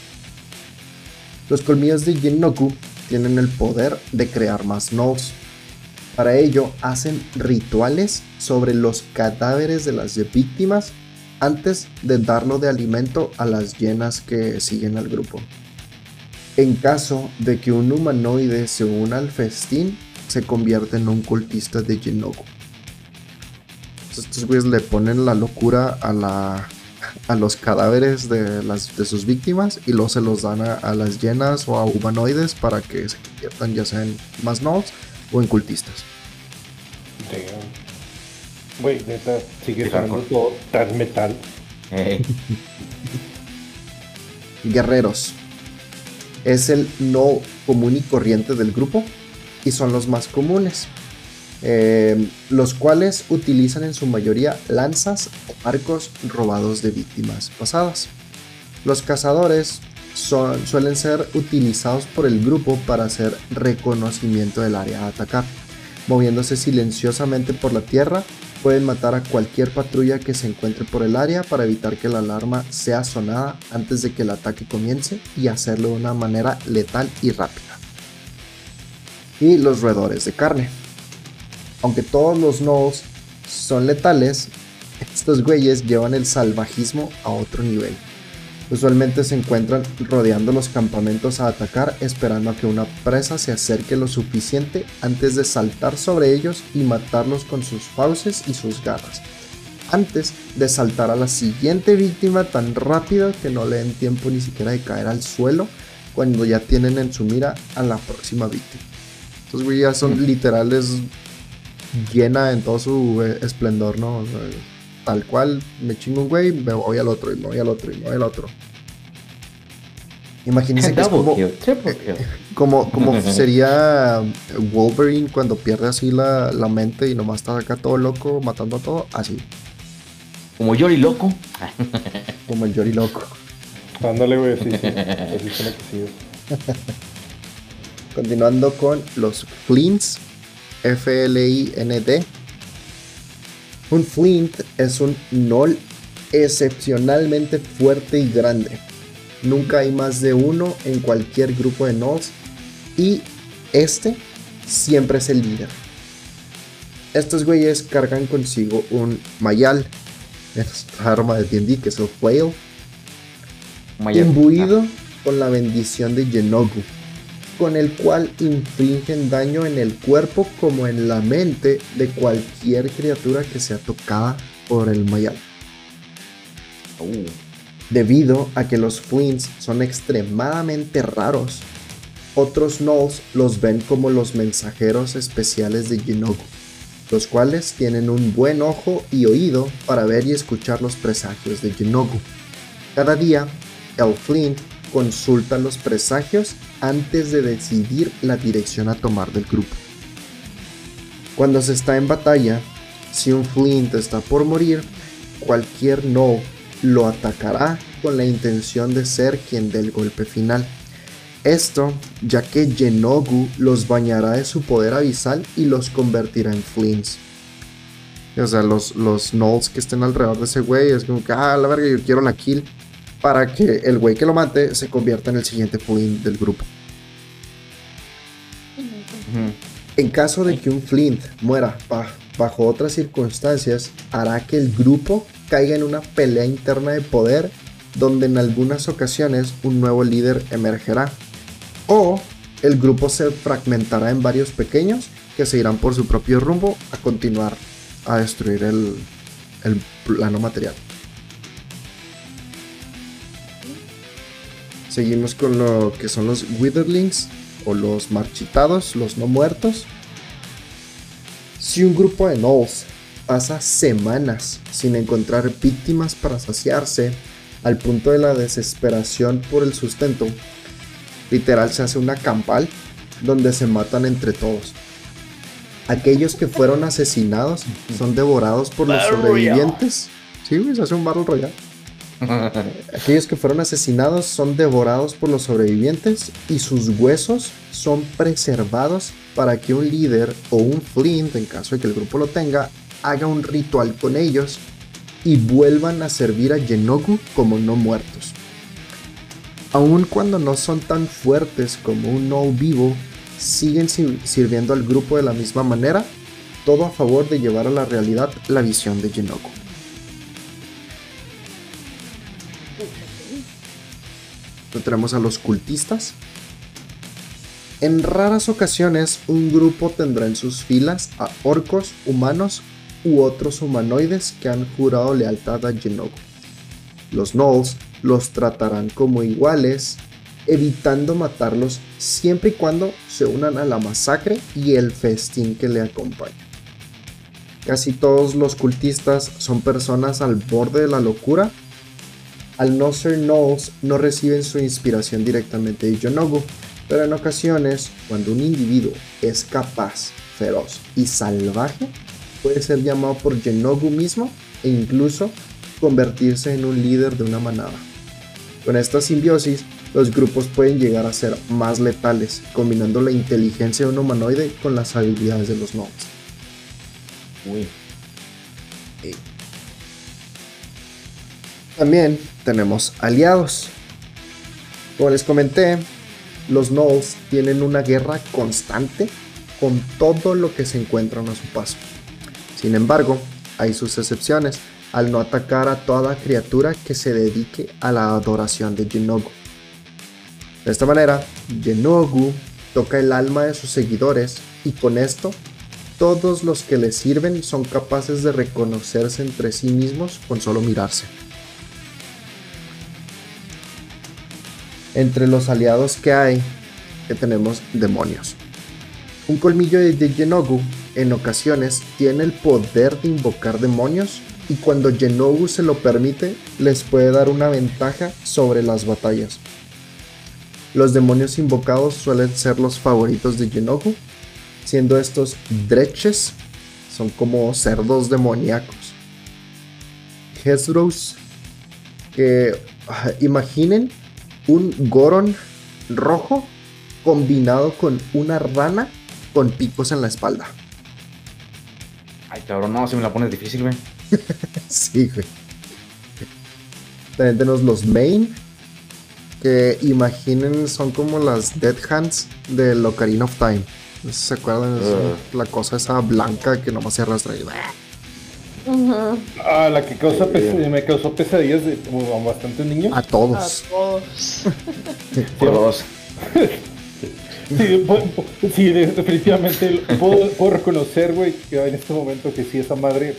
Los colmillos de Genoku tienen el poder de crear más nodes. Para ello hacen rituales sobre los cadáveres de las víctimas antes de darlo de alimento a las llenas que siguen al grupo. En caso de que un humanoide se una al festín, se convierte en un cultista de Jinoku. Estos güeyes le ponen la locura a, la, a los cadáveres de, las, de sus víctimas y luego se los dan a, las llenas o a humanoides para que se conviertan ya sea en más nodes o en cultistas. Güey, neta, sigue todo tan metal. Guerreros. Es el no común y corriente del grupo y son los más comunes. Eh, los cuales utilizan en su mayoría lanzas o arcos robados de víctimas pasadas. Los cazadores suelen ser utilizados por el grupo para hacer reconocimiento del área a atacar, moviéndose silenciosamente por la tierra pueden matar a cualquier patrulla que se encuentre por el área para evitar que la alarma sea sonada antes de que el ataque comience y hacerlo de una manera letal y rápida. Y los roedores de carne. Aunque todos los nodos son letales, estos güeyes llevan el salvajismo a otro nivel. Usualmente se encuentran rodeando los campamentos a atacar esperando a que una presa se acerque lo suficiente antes de saltar sobre ellos y matarlos con sus fauces y sus garras. Antes de saltar a la siguiente víctima tan rápido que no le den tiempo ni siquiera de caer al suelo cuando ya tienen en su mira a la próxima víctima. Estos güeyes son literales llena en todo su eh, esplendor, ¿no? tal cual, me chingo un güey, me voy al otro, y me voy al otro, y me voy al otro. Imagínense que es como, como, como <laughs> sería Wolverine cuando pierde así la, la, mente y nomás está acá todo loco, matando a todo, así. Como Yori loco. como el Yori loco. Ándale, güey, sí, sí. Así que. <laughs> Continuando con los Flints, F-L-I-N-D un flint es un Null excepcionalmente fuerte y grande. Nunca hay más de uno en cualquier grupo de Nulls y este siempre es el líder. Estos güeyes cargan consigo un mayal, <laughs> es arma de D&D que es el flail, imbuido con la bendición de Genogu con el cual infringen daño en el cuerpo como en la mente de cualquier criatura que sea tocada por el mayal. Debido a que los Flints son extremadamente raros, otros Gnolls los ven como los mensajeros especiales de Jinogu, los cuales tienen un buen ojo y oído para ver y escuchar los presagios de Jinogu. Cada día, el Flint consulta los presagios antes de decidir la dirección a tomar del grupo. Cuando se está en batalla, si un Flint está por morir, cualquier no lo atacará con la intención de ser quien dé el golpe final. Esto ya que Genogu los bañará de su poder abisal y los convertirá en Flints. O sea, los, los que estén alrededor de ese güey es como que, ah, la verga, yo quiero la kill para que el güey que lo mate se convierta en el siguiente Flint del grupo. En caso de que un Flint muera bajo otras circunstancias, hará que el grupo caiga en una pelea interna de poder donde en algunas ocasiones un nuevo líder emergerá. O el grupo se fragmentará en varios pequeños que se irán por su propio rumbo a continuar a destruir el, el plano material. Seguimos con lo que son los Witherlings o los marchitados, los no muertos. Si un grupo de Gnolls pasa semanas sin encontrar víctimas para saciarse, al punto de la desesperación por el sustento, literal se hace una campal donde se matan entre todos. Aquellos que fueron asesinados son devorados por los sobrevivientes. Sí, se hace un Royale. Aquellos que fueron asesinados son devorados por los sobrevivientes y sus huesos son preservados para que un líder o un flint, en caso de que el grupo lo tenga, haga un ritual con ellos y vuelvan a servir a Yenogu como no muertos. Aun cuando no son tan fuertes como un no vivo, siguen sirviendo al grupo de la misma manera, todo a favor de llevar a la realidad la visión de Yenogu. A los cultistas. En raras ocasiones, un grupo tendrá en sus filas a orcos, humanos u otros humanoides que han jurado lealtad a Genogo. Los Gnolls los tratarán como iguales, evitando matarlos siempre y cuando se unan a la masacre y el festín que le acompaña. Casi todos los cultistas son personas al borde de la locura al no ser Gnolls, no reciben su inspiración directamente de Yonogu, pero en ocasiones, cuando un individuo es capaz, feroz y salvaje, puede ser llamado por Yonogu mismo e incluso convertirse en un líder de una manada. Con esta simbiosis, los grupos pueden llegar a ser más letales, combinando la inteligencia de un humanoide con las habilidades de los Gnolls. Uy. También tenemos aliados. Como les comenté, los Gnolls tienen una guerra constante con todo lo que se encuentran a su paso. Sin embargo, hay sus excepciones al no atacar a toda criatura que se dedique a la adoración de Jinogu. De esta manera, Jinogu toca el alma de sus seguidores y con esto todos los que le sirven son capaces de reconocerse entre sí mismos con solo mirarse. Entre los aliados que hay, que tenemos demonios. Un colmillo de Genogu en ocasiones tiene el poder de invocar demonios y cuando Genogu se lo permite les puede dar una ventaja sobre las batallas. Los demonios invocados suelen ser los favoritos de Genogu, siendo estos dreches, son como cerdos demoníacos. Hesros, que ah, imaginen un Goron rojo combinado con una rana con picos en la espalda. Ay, cabrón, no, si me la pones difícil, güey. <laughs> sí, güey. También tenemos los main, que imaginen son como las Dead Hands de Ocarina of Time. No sé si se acuerdan, la cosa esa blanca que nomás se arrastra y... Ah, la que causa me causó pesadillas de como bastantes niños. A todos. A todos. todos. sí, <laughs> definitivamente puedo, reconocer, güey, que en este momento que sí, esa madre.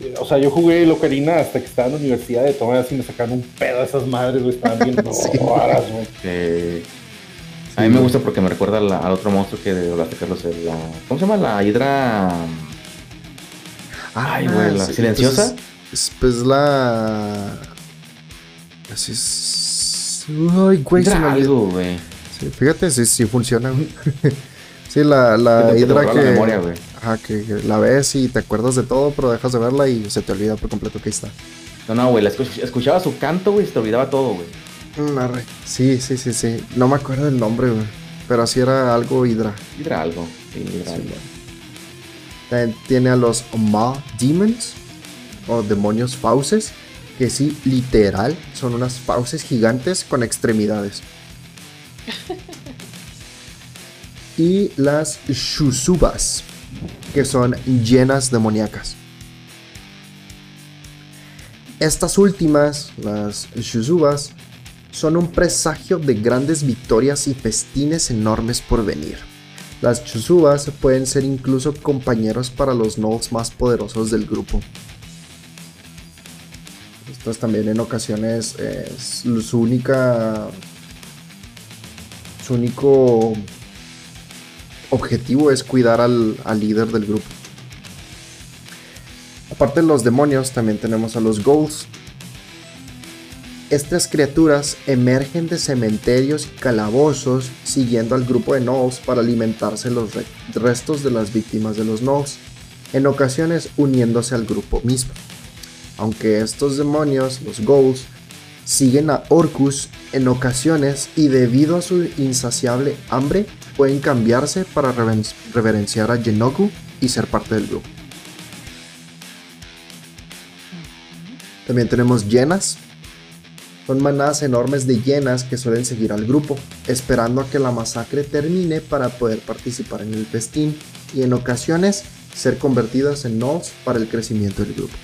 Eh, o sea, yo jugué Locarina hasta que estaba en la universidad de tomar así me sacaron un pedo a esas madres, güey. Estaban bien <laughs> raras, güey. A mí me gusta porque me recuerda al otro monstruo que hablaste, Carlos. La, ¿Cómo se llama? La hidra. Ay, güey, la pues silenciosa. Pues, pues, la. Así es. Ay, güey, güey. Sí, fíjate, sí, sí funciona, <laughs> sí, la, la hidra que. La memoria, güey. Ajá, que, la ves y te acuerdas de todo, pero dejas de verla y se te olvida por completo que ahí está. No, no, güey, escuchaba su canto, güey, y se te olvidaba todo, güey. Mm, sí, sí, sí, sí. No me acuerdo del nombre, güey. Pero así era algo hidra. Hidra algo. Sí, hidra algo tiene a los Ma Demons o demonios fauces, que sí, literal, son unas fauces gigantes con extremidades. <laughs> y las Shusubas, que son llenas demoníacas. Estas últimas, las Shusubas, son un presagio de grandes victorias y festines enormes por venir. Las Chuzubas pueden ser incluso compañeros para los Gnolls más poderosos del grupo. Estas también en ocasiones es su única. Su único objetivo es cuidar al, al líder del grupo. Aparte de los demonios, también tenemos a los Ghouls, estas criaturas emergen de cementerios y calabozos siguiendo al grupo de Gnolls para alimentarse los restos de las víctimas de los Gnolls, en ocasiones uniéndose al grupo mismo. Aunque estos demonios, los Ghouls, siguen a Orcus en ocasiones y debido a su insaciable hambre pueden cambiarse para reverenciar a Genoku y ser parte del grupo. También tenemos llenas, son manadas enormes de hienas que suelen seguir al grupo, esperando a que la masacre termine para poder participar en el festín y en ocasiones ser convertidas en gnolls para el crecimiento del grupo.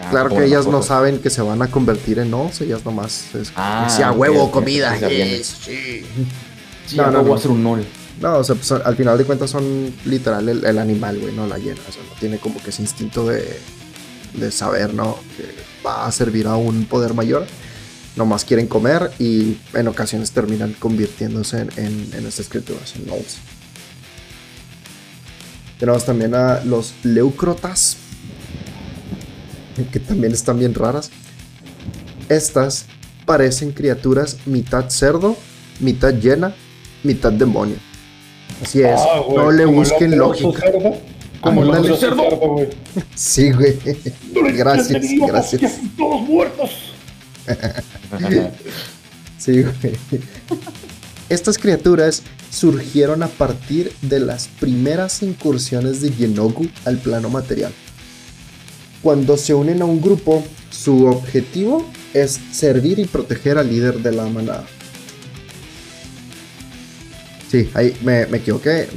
Ah, claro que ellas no saben que se van a convertir en gnolls, ellas nomás es ah, huevo, comida. <laughs> sí. no, no, voy a ser un gnoll. No, o sea, pues, al final de cuentas son literal el, animal, güey, no la hiena. O sea, no tiene como que ese instinto de, de saber, ¿no? Que va a servir a un poder mayor nomás quieren comer y en ocasiones terminan convirtiéndose en, en, estas criaturas, en gnolls. Tenemos también a los leucrotas, que también están bien raras. Estas parecen criaturas mitad cerdo, mitad llena, mitad demonio. Así es, ah, no le busquen lógica. Como el cerdo. Sí, güey. Gracias, gracias. Todos muertos. <laughs> sí, Estas criaturas surgieron a partir de las primeras incursiones de Genoku al plano material. Cuando se unen a un grupo, su objetivo es servir y proteger al líder de la manada. Sí, ahí me, equivoqué.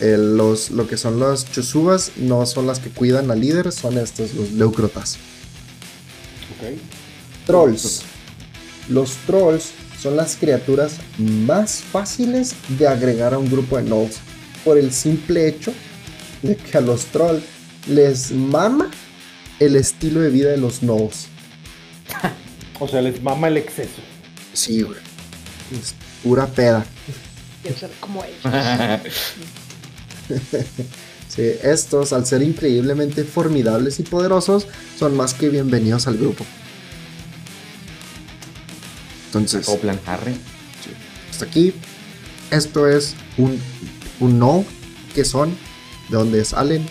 Eh, los, lo que son los chusubas no son las que cuidan al líder, son estos, los leucrotas. Okay. Trolls. Los trolls son las criaturas más fáciles de agregar a un grupo de gnolls por el simple hecho de que a los trolls les mama el estilo de vida de los gnolls. o sea, les mama el exceso. Sí, güey. Es pura peda. como ellos. <laughs> sí, estos, al ser increíblemente formidables y poderosos, son más que bienvenidos al grupo. Entonces. plan Harry. Hasta aquí. Esto es un, un no. ¿Qué son? ¿De dónde salen?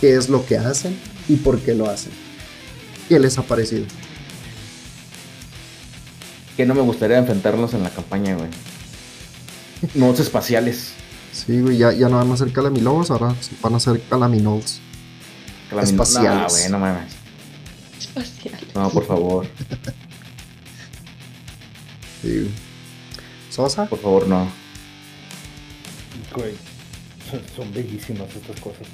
¿Qué es lo que hacen? ¿Y por qué lo hacen? ¿Qué les ha parecido? Que no me gustaría enfrentarlos en la campaña, güey. Nodos espaciales. Sí, güey, ya, ya no van a ser calamilobos, ahora van a ser calaminols. Espaciales. No, güey, no mames. Espaciales. No, por favor. <laughs> ¿Sosa? Por favor, no. son, bellísimas estas cosas.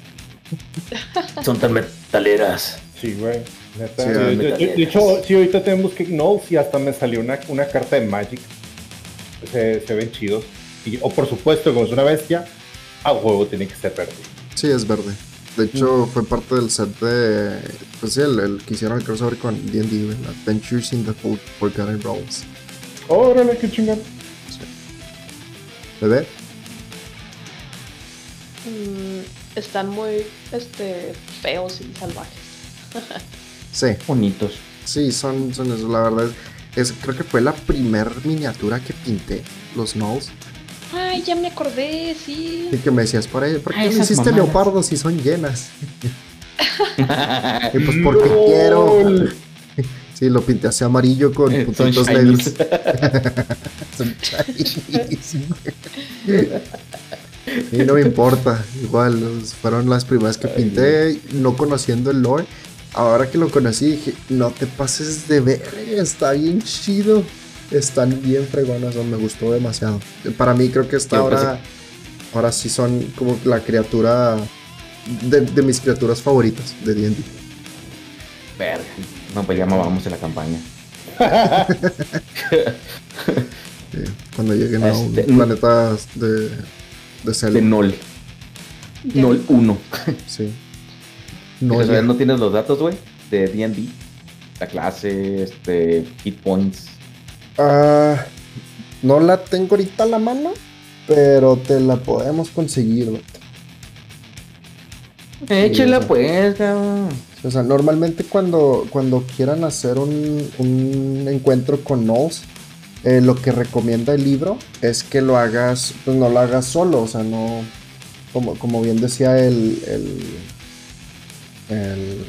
<laughs> son tan metaleras. Sí, güey. de, hecho, sí, ahorita tenemos que no, si hasta me salió una, una carta de Magic. Se, se ven chidos. Y, o por supuesto, como es una bestia, a huevo tiene que ser verde. Sí, es verde. De hecho, fue parte del set de. Pues sí, el, que hicieron el crossover con DD, Adventures in the Forgotten Realms. Órale, qué chingón. ¿Bebé? Mm, están muy este, feos y salvajes. <laughs> sí. Bonitos. Sí, son, son eso, la verdad. Es, creo que fue la primer miniatura que pinté, los Knolls. Ay, ya me acordé, sí. Y que me decías, ¿por, ahí, ¿por qué no hiciste leopardos si son llenas? <laughs> <laughs> y pues porque quiero. Sí, lo pinté así amarillo con eh, puntitos negros. <laughs> son y no me importa. Igual, fueron las primeras que pinté, no conociendo el lore. Ahora que lo conocí, dije, no te pases de ver, está bien chido. Están bien fregonas, me gustó demasiado. Para mí creo que esta ahora, ahora sí son como la criatura de, de mis criaturas favoritas de D&D. Verga. No, pues ya vamos en la campaña. cuando lleguen a un este, planeta de, de De Nol. Nol 1. Sí. No, no tienes los datos, güey, de D&D. La clase, este, hit points. Ah, no la tengo ahorita a la mano, pero te la podemos conseguir, güey. Échela pues, cabrón. O sea, normalmente cuando, cuando quieran hacer un, un encuentro con Knowles, eh, lo que recomienda el libro es que lo hagas, pues no lo hagas solo, o sea, no, como, como bien decía el, el,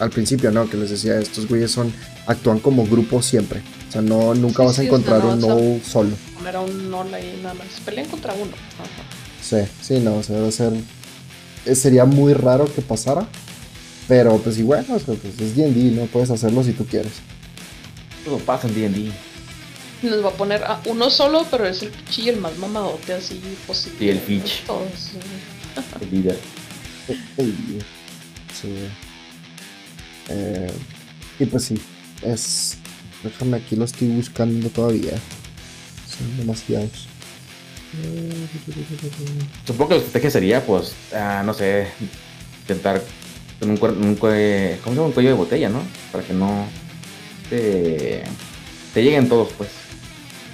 al principio, ¿no? Que les decía, estos güeyes son, actúan como grupo siempre, o sea, no, nunca vas a encontrar un no solo. Era un no ahí nada más, pelean contra uno. Sí, sí, no, o sea, debe ser, sería muy raro que pasara, pero pues igual, bueno, pues es D&D, ¿no? Puedes hacerlo si tú quieres. Todo pasa en D&D nos va a poner a uno solo, pero es el Pichi el más mamadote así posible. Y el Pitch. <laughs> el líder. Sí. Eh, y pues sí, es. Déjame aquí lo estoy buscando todavía. Son demasiados. Supongo que la estrategia sería, pues, ah, no sé, intentar con un, un, un, ¿cómo un cuello de botella, ¿no? Para que no te, te lleguen todos, pues.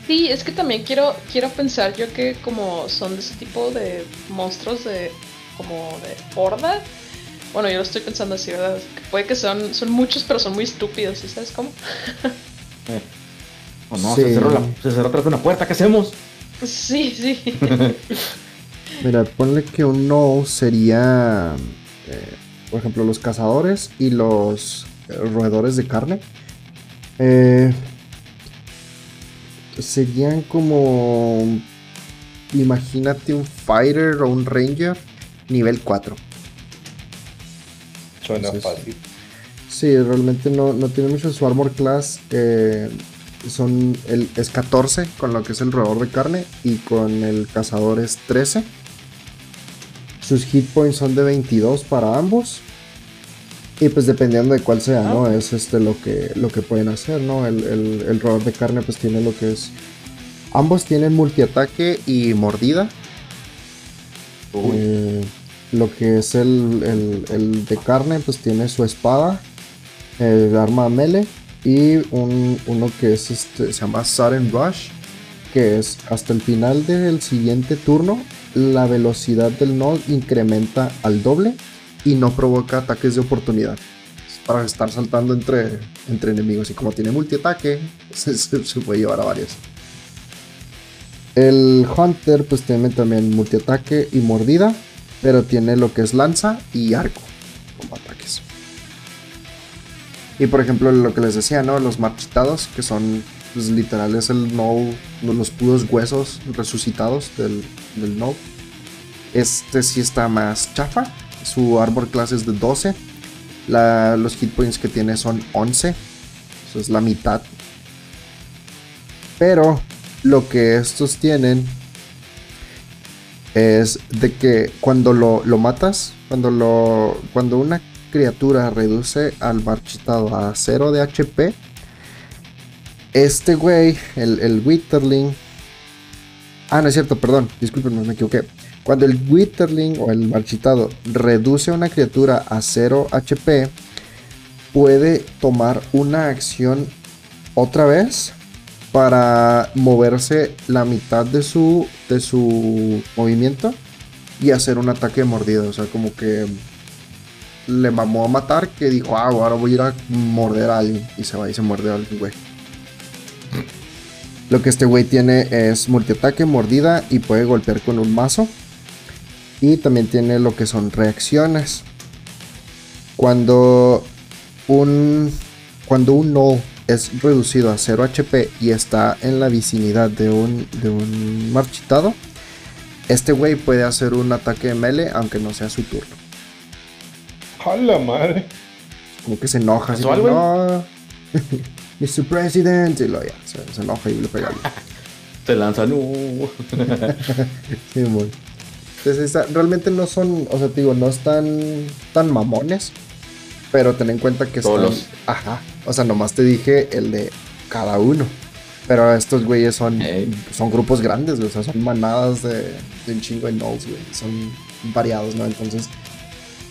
Sí, es que también quiero, quiero pensar yo que como son de ese tipo de monstruos de como de horda. Bueno, yo lo estoy pensando así, ¿verdad? puede que son, son muchos, pero son muy estúpidos, ¿sí sabes cómo? <laughs> eh. Oh, no, se, cerró la, se cerró atrás de una puerta, ¿qué hacemos? Sí, sí. <laughs> Mira, ponle que un no sería, eh, por ejemplo, los cazadores y los eh, roedores de carne. Eh, serían como. Imagínate un fighter o un ranger nivel 4. Suena fácil. Sí, realmente no, tiene mucho su armor class. Eh, son el, es 14 con lo que es el roedor de carne y con el cazador es 13. Sus hit points son de 22 para ambos. Y pues dependiendo de cuál sea, ¿no? Es este lo que, lo que pueden hacer, ¿no? El, el, de carne pues tiene lo que es... Ambos tienen multiataque y mordida. Eh, lo que es el, el, de carne pues tiene su espada, el arma melee y un, uno que es este, se llama Sudden Rush, que es hasta el final del siguiente turno la velocidad del node incrementa al doble y no provoca ataques de oportunidad. para estar saltando entre, entre enemigos. Y como tiene multiataque, <laughs> se, se, puede llevar a varios. El Hunter pues tiene también multiataque y mordida. Pero tiene lo que es lanza y arco Y por ejemplo lo que les decía, ¿no? Los marchitados, que son pues, el no, los puros huesos resucitados del, del no. Este sí está más chafa su Arbor Class es de 12. los hit points que tiene son 11. Eso es la mitad. Pero lo que estos tienen es de que cuando lo, matas, cuando, lo, cuando una criatura reduce al marchitado a 0 de HP, este güey, el, el Witterling. Ah, no es cierto, perdón, disculpen, me equivoqué. Cuando el Witterling o el marchitado reduce a una criatura a 0 HP, puede tomar una acción otra vez para moverse la mitad de su, de su movimiento y hacer un ataque de mordida. O sea, como que le mamó a matar que dijo, ah, ahora voy a ir a morder a alguien. Y se va y se muerde a alguien, güey. Lo que este güey tiene es multiataque, mordida y puede golpear con un mazo. Y también tiene lo que son reacciones. Cuando un, cuando un no es reducido a 0 HP y está en la vicinidad de un, de un marchitado, este güey puede hacer un ataque de melee aunque no sea su turno. ¡A la madre! Como que se enoja. Así, no, <laughs> Mr. President. Y lo ya, se, enoja y le pega. se <laughs> lanza, no. <laughs> sí, muy realmente no son, o sea, te digo, no están tan mamones. Pero ten en cuenta que Todos están- los- Ajá. O sea, nomás te dije el de cada uno. Pero estos güeyes son, son grupos grandes, güey. O sea, son manadas de, de un chingo de nodes, güey. Son variados, ¿no? Entonces,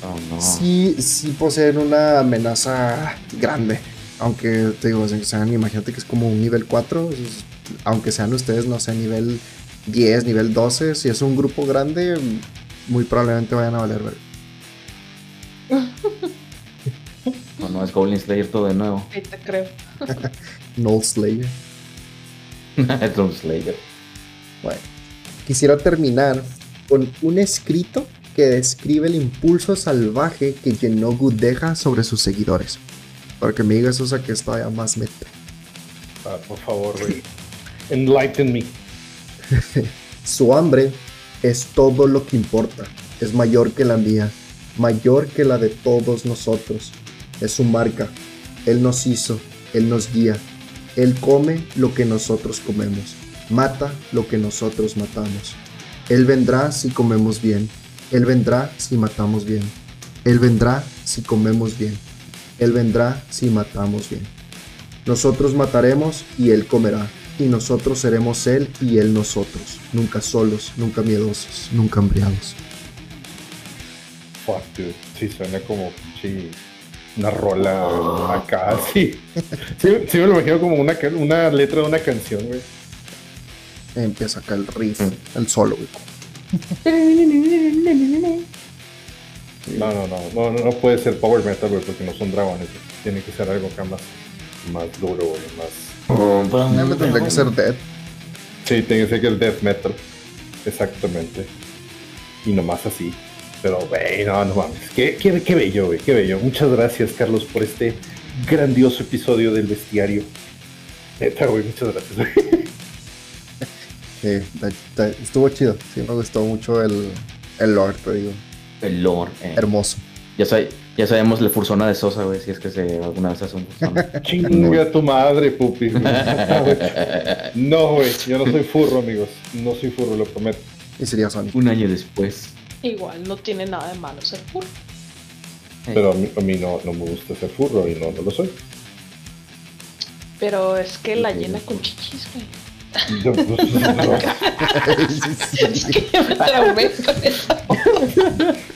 Oh, no. sí, sí poseen una amenaza grande. Aunque te digo, sean, imagínate que es como un nivel 4. es- aunque sean ustedes, no sé, nivel 10, nivel 12. Si es un grupo grande, muy probablemente vayan a valer, verga. <laughs> No, no, es Goblin Slayer todo de nuevo. Sí, te creo. <laughs> Null Slayer. <laughs> es Drum Slayer. Bueno, quisiera terminar con un escrito que describe el impulso salvaje que Genogu deja sobre sus seguidores. Para que me digas, Sosa, que esto haya más meta. Ah, por favor, güey. <laughs> Enlighten me. <laughs> Su hambre es todo lo que importa. Es mayor que la mía, mayor que la de todos nosotros. Es su marca. Él nos hizo, Él nos guía. Él come lo que nosotros comemos. Mata lo que nosotros matamos. Él vendrá si comemos bien. Él vendrá si matamos bien. Él vendrá si comemos bien. Él vendrá si matamos bien. Nosotros mataremos y Él comerá. Y nosotros seremos Él y Él nosotros. Nunca solos, nunca miedosos, nunca hambriados. Fuck, dude. Sí, suena como sí, una rola acá, <laughs> sí. sí. sí me lo imagino como una, letra de una canción, güey. Empieza acá el riff, el solo, güey. No, no, no, no, no, no puede ser power metal, güey, porque no son dragones. Tiene que ser algo acá más, más duro, güey, más... Me tendría que ser Dead. Sí, tiene que ser que el death metal. Exactamente. Y nomás así. Pero, güey, no, no mames. Qué, qué, qué bello, güey, qué bello. Muchas gracias, Carlos, por este grandioso episodio del bestiario. Neta, güey, muchas gracias, güey. Sí, estuvo chido. Sí, me gustó mucho el, el lore, te digo. El lore. eh. Hermoso. Ya, sabe- ya sabemos la fursona de Sosa, güey, si es que se, alguna vez hace un fursona. Chinga tu madre, pupi. <laughs> No, güey, yo no soy furro, amigos. No soy furro, lo prometo. Y sería Sonic. un año después. Igual no tiene nada de malo ser puro. eh, Pero a mí, a mí no, no me gusta ser furro y no, no lo soy. Pero es que la llena con chichis, güey. Yo, pues, no. Es que me traumé con eso.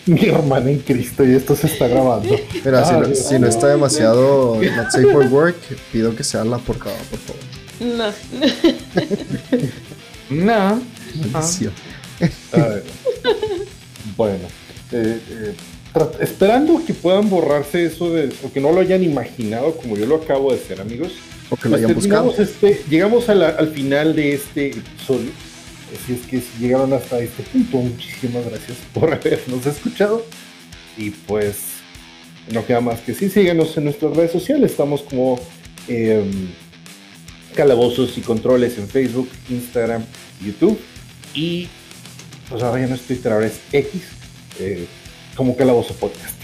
Mi hermana en Cristo y esto se está grabando. Mira, si, Ah, no, si no está demasiado not safe for work, pido que sea la portada, por favor. No. No. Maldición. A ver. Bueno, eh, eh, esperando que puedan borrarse eso de, o que no lo hayan imaginado como yo lo acabo de hacer, amigos. O que lo hayan buscado. terminamos este, llegamos a la- al final de este episodio. Así es que si llegaron hasta este punto, muchísimas gracias <laughs> por habernos escuchado. Y pues no queda más que sí, síganos en nuestras redes sociales. Estamos como em, Calabozos y Controles en Facebook, Instagram, YouTube. Y pues ahora ya no es Twitter, ahora es X, eh, como Calabozo Podcast.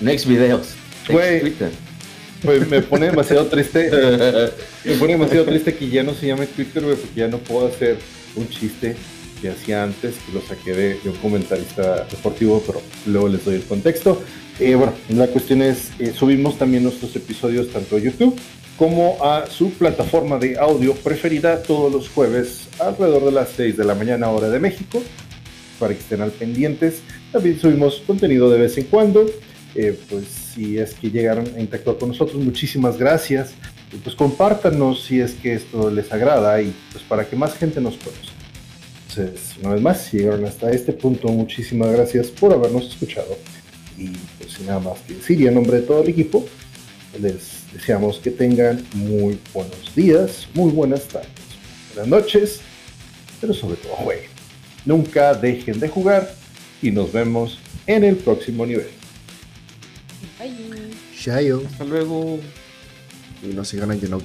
Next videos. Next. Twitter. Pues me pone demasiado triste. Me pone demasiado triste que ya no se llame Twitter, güey, porque ya no puedo hacer un chiste que hacía antes, que lo saqué de, un comentarista deportivo, pero luego les doy el contexto. Eh, bueno, la cuestión es, eh, subimos también nuestros episodios tanto a YouTube como a su plataforma de audio preferida todos los jueves alrededor de las 6 de la mañana hora de México, para que estén al pendientes. También subimos contenido de vez en cuando. Eh, pues si es que llegaron a interactuar con nosotros, muchísimas gracias. Y pues compártanos si es que esto les agrada y pues para que más gente nos conozca. Entonces, una vez más, si llegaron hasta este punto, muchísimas gracias por habernos escuchado. Y pues sin nada más que decir, y en nombre de todo el equipo, les deseamos que tengan muy buenos días, muy buenas tardes, buenas noches, pero sobre todo jueguen. Nunca dejen de jugar y nos vemos en el próximo nivel. Bye. Shayo. Hasta luego. Y no sigan a Genogu.